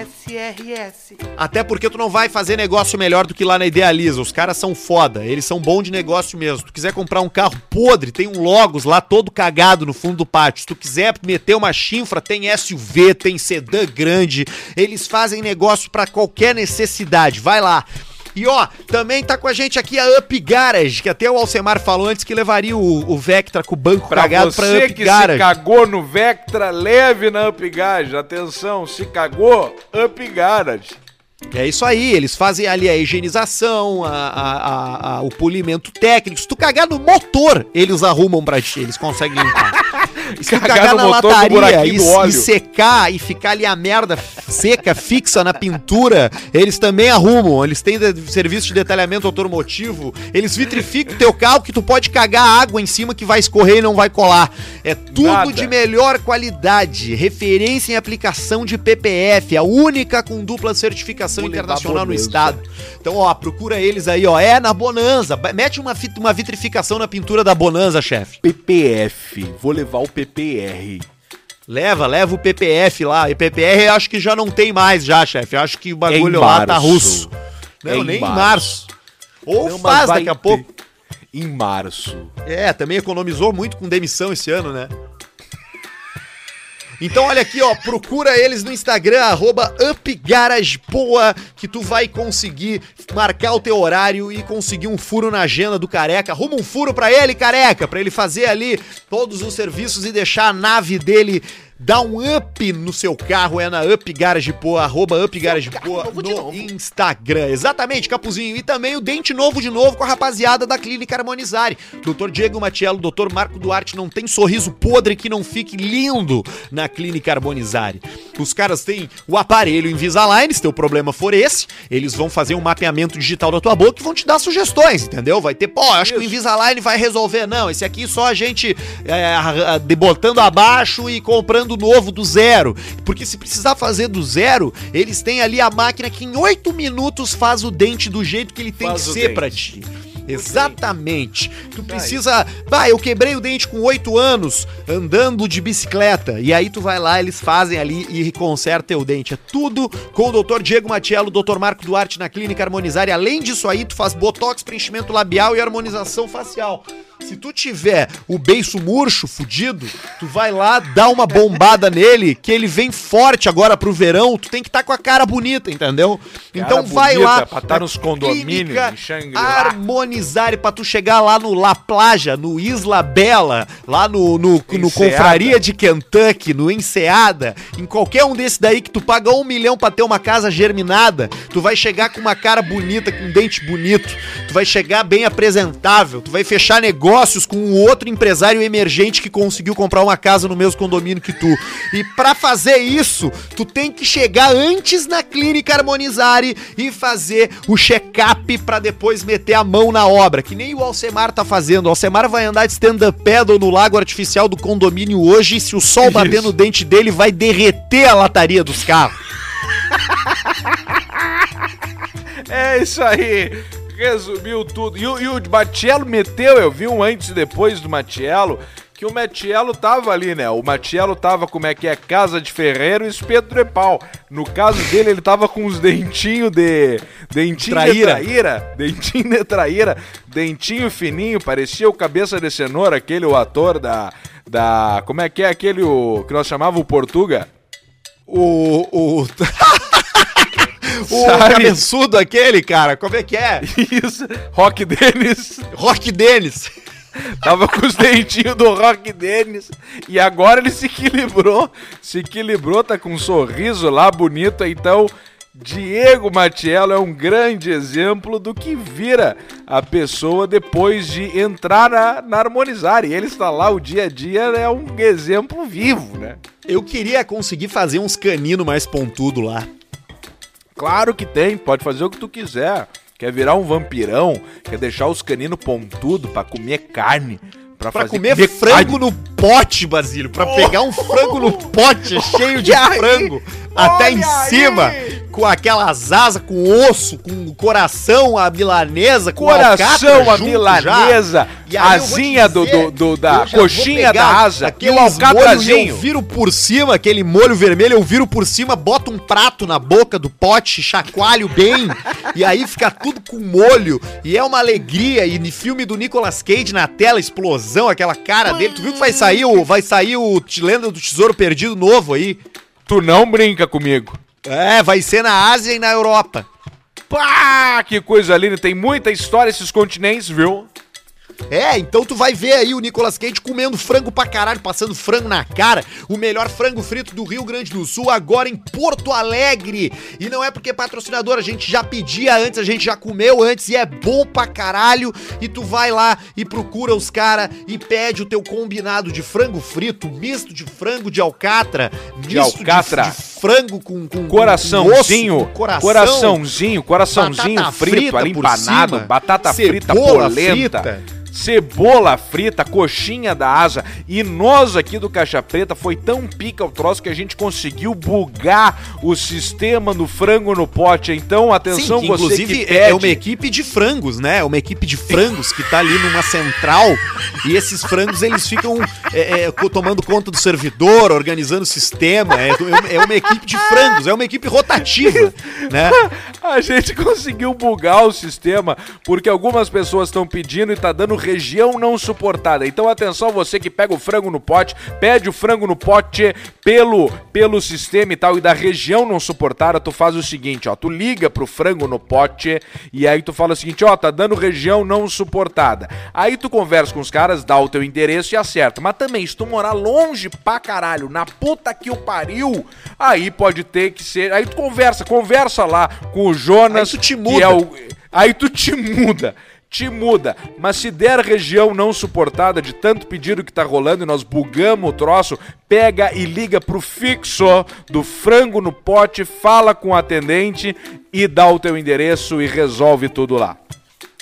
Até porque tu não vai fazer negócio melhor do que lá na Idealiza. Os caras são foda, eles são bons de negócio mesmo. Se tu quiser comprar um carro podre, tem um Logos lá todo cagado no fundo do pátio. Se tu quiser meter uma chinfra, tem SUV, tem sedã grande. Eles fazem negócio para qualquer necessidade. Vai lá. E ó, também tá com a gente aqui a Up Garage, que até o Alcemar falou antes que levaria o, o Vectra com o banco Pra cagado pra Up que Garage. se cagou no Vectra, leve na Up Garage. Atenção, se cagou, Up Garage. É isso aí, eles fazem ali a higienização, a- a- a- o polimento técnico. Se tu cagar no motor, eles arrumam pra ti, eles conseguem limpar. E se Cagar na lataria e, e secar e ficar ali a merda seca, fixa na pintura, eles também arrumam. Eles têm de- serviço de detalhamento automotivo, eles vitrificam o teu carro que tu pode cagar água em cima que vai escorrer e não vai colar. É tudo Nada. de melhor qualidade, referência em aplicação de PPF, a única com dupla certificação Vou internacional no estado. Então, ó, procura eles aí, ó. É na Bonanza. Mete uma, uma vitrificação na pintura da Bonanza, chefe. PPF, vou levar o PPR. Leva, leva o PPF lá. E PPR eu acho que já não tem mais, já, chefe. Eu acho que o bagulho lá tá russo. Não, Em nem em março. março. Ou Não, faz daqui a ter. pouco. Em março. É, também economizou muito com demissão esse ano, né? Então olha aqui, ó, procura eles no Instagram, arroba UpGarageBoa, que tu vai conseguir marcar o teu horário e conseguir um furo na agenda do Careca. Arruma um furo pra ele, Careca, pra ele fazer ali todos os serviços e deixar a nave dele dar um up no seu carro. É na UpGarageBoa, arroba UpGarageBoa no Instagram. Exatamente, Capuzinho. E também o Dente Novo de novo com a rapaziada da Clínica Harmonizare. Doutor Diego Matiello, doutor Marco Duarte, não tem sorriso podre que não fique lindo na Clínica Harmonizare. Os caras têm o aparelho Invisalign, se teu problema for esse, eles vão fazer um mapeamento digital da tua boca e vão te dar sugestões, entendeu? Vai ter, pô, acho que o Invisalign vai resolver. Não, esse aqui só a gente é, de- botando abaixo e comprando novo do zero. Porque se precisar fazer do zero, eles têm ali a máquina que em oito minutos faz o dente do jeito que ele tem Faz que ser pra ti. Exatamente. Tu precisa. Bah, eu quebrei o dente com oito anos andando de bicicleta. E aí tu vai lá, eles fazem ali e consertam teu dente. É tudo com o Dr. Diego Matiello, Dr. Marco Duarte na Clínica Harmonizar. E além disso aí, tu faz botox, preenchimento labial e harmonização facial. Se tu tiver o beiço murcho, fudido, tu vai lá, dá uma bombada nele, que ele vem forte agora pro verão, tu tem que estar com a cara bonita, entendeu? então vai bonita, lá. pra tá na nos condomínios. Harmonizar pra tu chegar lá no La Plaja, no Isla Bela, lá no, no, no Enseada. Confraria de Kentucky, no Enseada, em qualquer um desses daí que tu paga um milhão pra ter uma casa germinada, tu vai chegar com uma cara bonita, com um dente bonito, tu vai chegar bem apresentável, tu vai fechar negócios com um outro empresário emergente que conseguiu comprar uma casa no mesmo condomínio que tu. E pra fazer isso, tu tem que chegar antes na Clínica Harmonizare e fazer o check-up pra depois meter a mão na obra, que nem o Alcemar tá fazendo. O Alcemar vai andar de stand-up paddle no lago artificial do condomínio hoje e se o sol bater no dente dele, vai derreter a lataria dos carros. É isso aí. Resumiu tudo. E, o- e o Matiello meteu, eu vi um antes e depois do Matiello, que o Matiello tava ali, né? O Matiello tava, como é que é, casa de ferreiro e espeto de pau. No caso dele, ele tava com os dentinhos de... Dentinho de Traíra. traíra. Dentinho de traíra. Dentinho fininho, parecia o Cabeça de Cenoura, aquele, o ator da... da como é que é aquele o, que nós chamava o Portuga? O. O. o Sabe? cabeçudo aquele, cara, como é que é? Isso, Rock Dennis. Rock Dennis. Tava com os dentinhos do Rock Dennis. E agora ele se equilibrou. Se equilibrou, tá com um sorriso lá bonito. Então, Diego Matiello é um grande exemplo do que vira a pessoa depois de entrar na, na Harmonizar. E ele está lá o dia a dia, é um exemplo vivo, né? Eu queria conseguir fazer uns caninos mais pontudo lá. Claro que tem, pode fazer o que tu quiser. Quer virar um vampirão, quer deixar os caninos pontudo pra comer carne. Pra, Pra fazer comer frango no pote, Basílio. Pra pegar um frango no pote cheio de Olha aí, frango até em olha cima. Com aquelas asas, com osso, com coração, a milanesa, com Coração, a milanesa, asinha dizer, do, do- da coxinha da asa e o alcatrazinho. Eu viro por cima, aquele molho vermelho, eu viro por cima, boto um prato na boca do pote, chacoalho bem, e aí fica tudo com molho, e é uma alegria. E no filme do Nicolas Cage na tela, explosão, aquela cara dele. Tu viu que vai sair o, vai sair o Lenda do Tesouro Perdido novo aí? Tu não brinca comigo. É, vai ser na Ásia e na Europa. Pá, que coisa linda. Tem muita história esses continentes, viu? É, então tu vai ver aí o Nicolas Cage comendo frango pra caralho, passando frango na cara. O melhor frango frito do Rio Grande do Sul, agora em Porto Alegre. E não é porque é patrocinador, a gente já pedia antes, a gente já comeu antes e é bom pra caralho. E tu vai lá e procura os cara e pede o teu combinado de frango frito, misto de frango de alcatra, De misto alcatra. de, de frango com, com Coraçãozinho, com osso, com coração, coraçãozinho, coraçãozinho frito, ali empanado, batata frita polenta. frita. Cebola frita, coxinha da asa. E nós aqui do Caixa Preta foi tão pica o troço que a gente conseguiu bugar o sistema no frango no pote. Então, atenção, Sim, que, você inclusive que é pede. uma equipe de frangos, né? É uma equipe de frangos que tá ali numa central e esses frangos eles ficam é, é, tomando conta do servidor, organizando o sistema. É, do- é uma equipe de frangos, é uma equipe rotativa, né? A gente conseguiu bugar o sistema porque algumas pessoas estão pedindo e tá dando região não suportada. Então atenção, você que pega o frango no pote, pede o frango no pote pelo pelo sistema e tal e da região não suportada, tu faz o seguinte, ó, tu liga pro frango no pote e aí tu fala o seguinte, ó, tá dando região não suportada. Aí tu conversa com os caras, dá o teu endereço e acerta. Mas também, se tu morar longe pra caralho, na puta que o pariu, aí pode ter que ser. Aí tu conversa, conversa lá com o Jonas. Aí tu te muda. é o- Aí tu te muda. Te muda, mas se der região não suportada de tanto pedido que tá rolando e nós bugamos o troço, pega e liga pro fixo do frango no pote, fala com o atendente e dá o teu endereço e resolve tudo lá.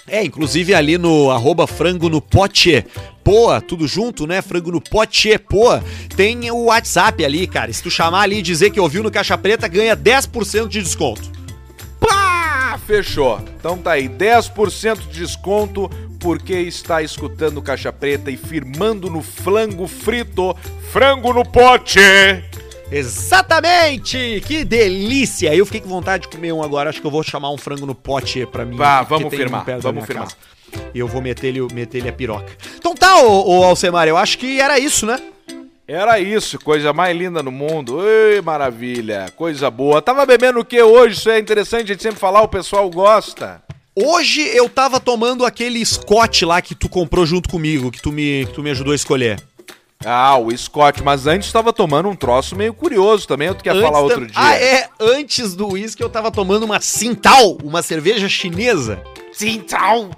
É, inclusive ali no arroba frango no pote. Poa, tudo junto, né? Frango no pote, poa. Tem o WhatsApp ali, cara. Se tu chamar ali e dizer que ouviu no Caixa Preta, ganha 10% de desconto. Pá! Fechou. Então tá aí, 10% de desconto porque está escutando Caixa Preta e firmando no flango frito, frango no pote. Exatamente! Que delícia! Eu fiquei com vontade de comer um agora. Acho que eu vou chamar um frango no pote pra mim. Vá, vamos firmar, da vamos firmar. casa. E eu vou meter ele, meter ele a piroca. Então tá, ô, ô Alcemar, eu acho que era isso, né? Era isso, coisa mais linda no mundo. Ei, maravilha, coisa boa. Tava bebendo o que hoje? Isso é interessante a gente sempre falar, o pessoal gosta. Hoje eu tava tomando aquele Scott lá que tu comprou junto comigo, que tu me, que tu me ajudou a escolher. Ah, o Scott, mas antes tava tomando um troço meio curioso também, tu quer Antes falar da- outro dia. Ah, é. Antes do uísque eu tava tomando uma Sintal, uma cerveja chinesa. Sintal.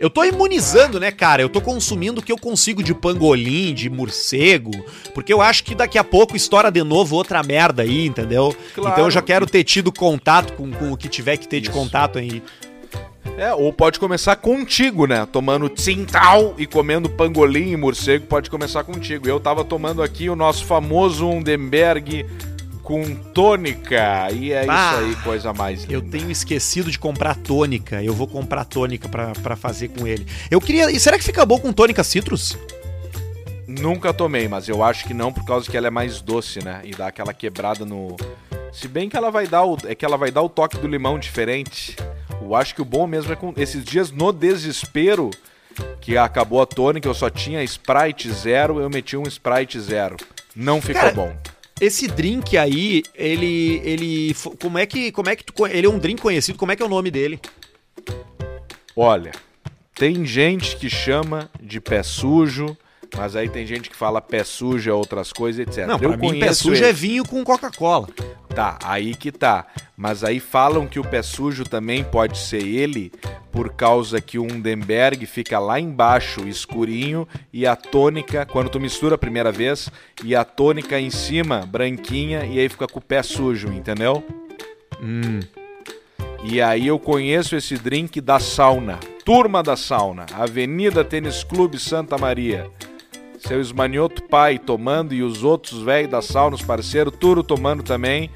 Eu tô imunizando, né, cara? Eu tô consumindo o que eu consigo de pangolim, de morcego, porque eu acho que daqui a pouco estoura de novo outra merda aí, entendeu? Claro. Então eu já quero ter tido contato com, com o que tiver que ter de Isso. contato aí. É, ou pode começar contigo, né? Tomando Tintal e comendo pangolim e morcego, pode começar contigo. Eu tava tomando aqui o nosso famoso Undenberg com tônica. E é Ah, isso aí, coisa mais linda. Eu tenho esquecido de comprar tônica. Eu vou comprar tônica pra, pra fazer com ele. Eu queria. E será que fica bom com tônica citrus? Nunca tomei, mas eu acho que não, por causa que ela é mais doce, né? E dá aquela quebrada no. Se bem que ela vai dar o. É que ela vai dar o toque do limão diferente. Eu acho que o bom mesmo é com. Esses dias no desespero, que acabou a tônica, eu só tinha Sprite zero, eu meti um Sprite zero. Não ficou Cara, bom. Esse drink aí, ele. ele. Como é que. Como é que tu. Ele é um drink conhecido, como é que é o nome dele? Olha, tem gente que chama de pé sujo, mas aí tem gente que fala pé sujo é outras coisas, etc. Não, pra eu mim, pé sujo ele. é vinho com Coca-Cola. Tá, aí que tá. Mas aí falam que o pé sujo também pode ser ele, por causa que o Undenberg fica lá embaixo, escurinho, e a tônica, quando tu mistura a primeira vez, e a tônica em cima, branquinha, e aí fica com o pé sujo, entendeu? Hum. E aí eu conheço esse drink da sauna. Turma da sauna, Avenida Tênis Clube Santa Maria. Seu esmanhoto pai tomando e os outros velhos da sauna, os parceiros, tudo tomando também.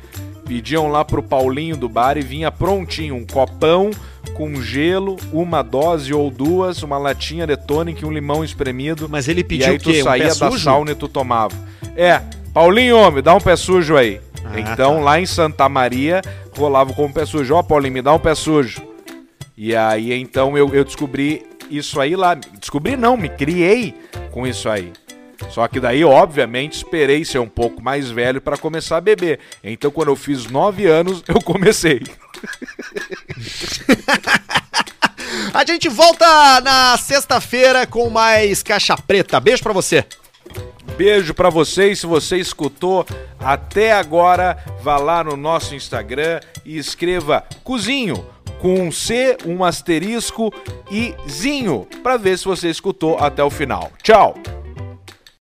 Pediam lá pro Paulinho do bar e vinha prontinho um copão com gelo, uma dose ou duas, uma latinha de tônica e um limão espremido. Mas ele e pediu aí o quê? tu Um saía da sujo? sauna e tu tomava. É, Paulinho, me dá um pé sujo aí. Ah, então tá. lá em Santa Maria rolava com um pé sujo. Ó, Paulinho, me dá um pé sujo. E aí então eu, eu descobri isso aí lá. Descobri não, me criei com isso aí. Só que daí, obviamente, esperei ser um pouco mais velho para começar a beber. Então, quando eu fiz 9 anos, eu comecei. A gente volta na sexta-feira com mais Caixa Preta. Beijo pra você. Beijo pra vocês. Se você escutou até agora, vá lá no nosso Instagram e escreva cozinho com um C, um asterisco e zinho para ver se você escutou até o final. Tchau.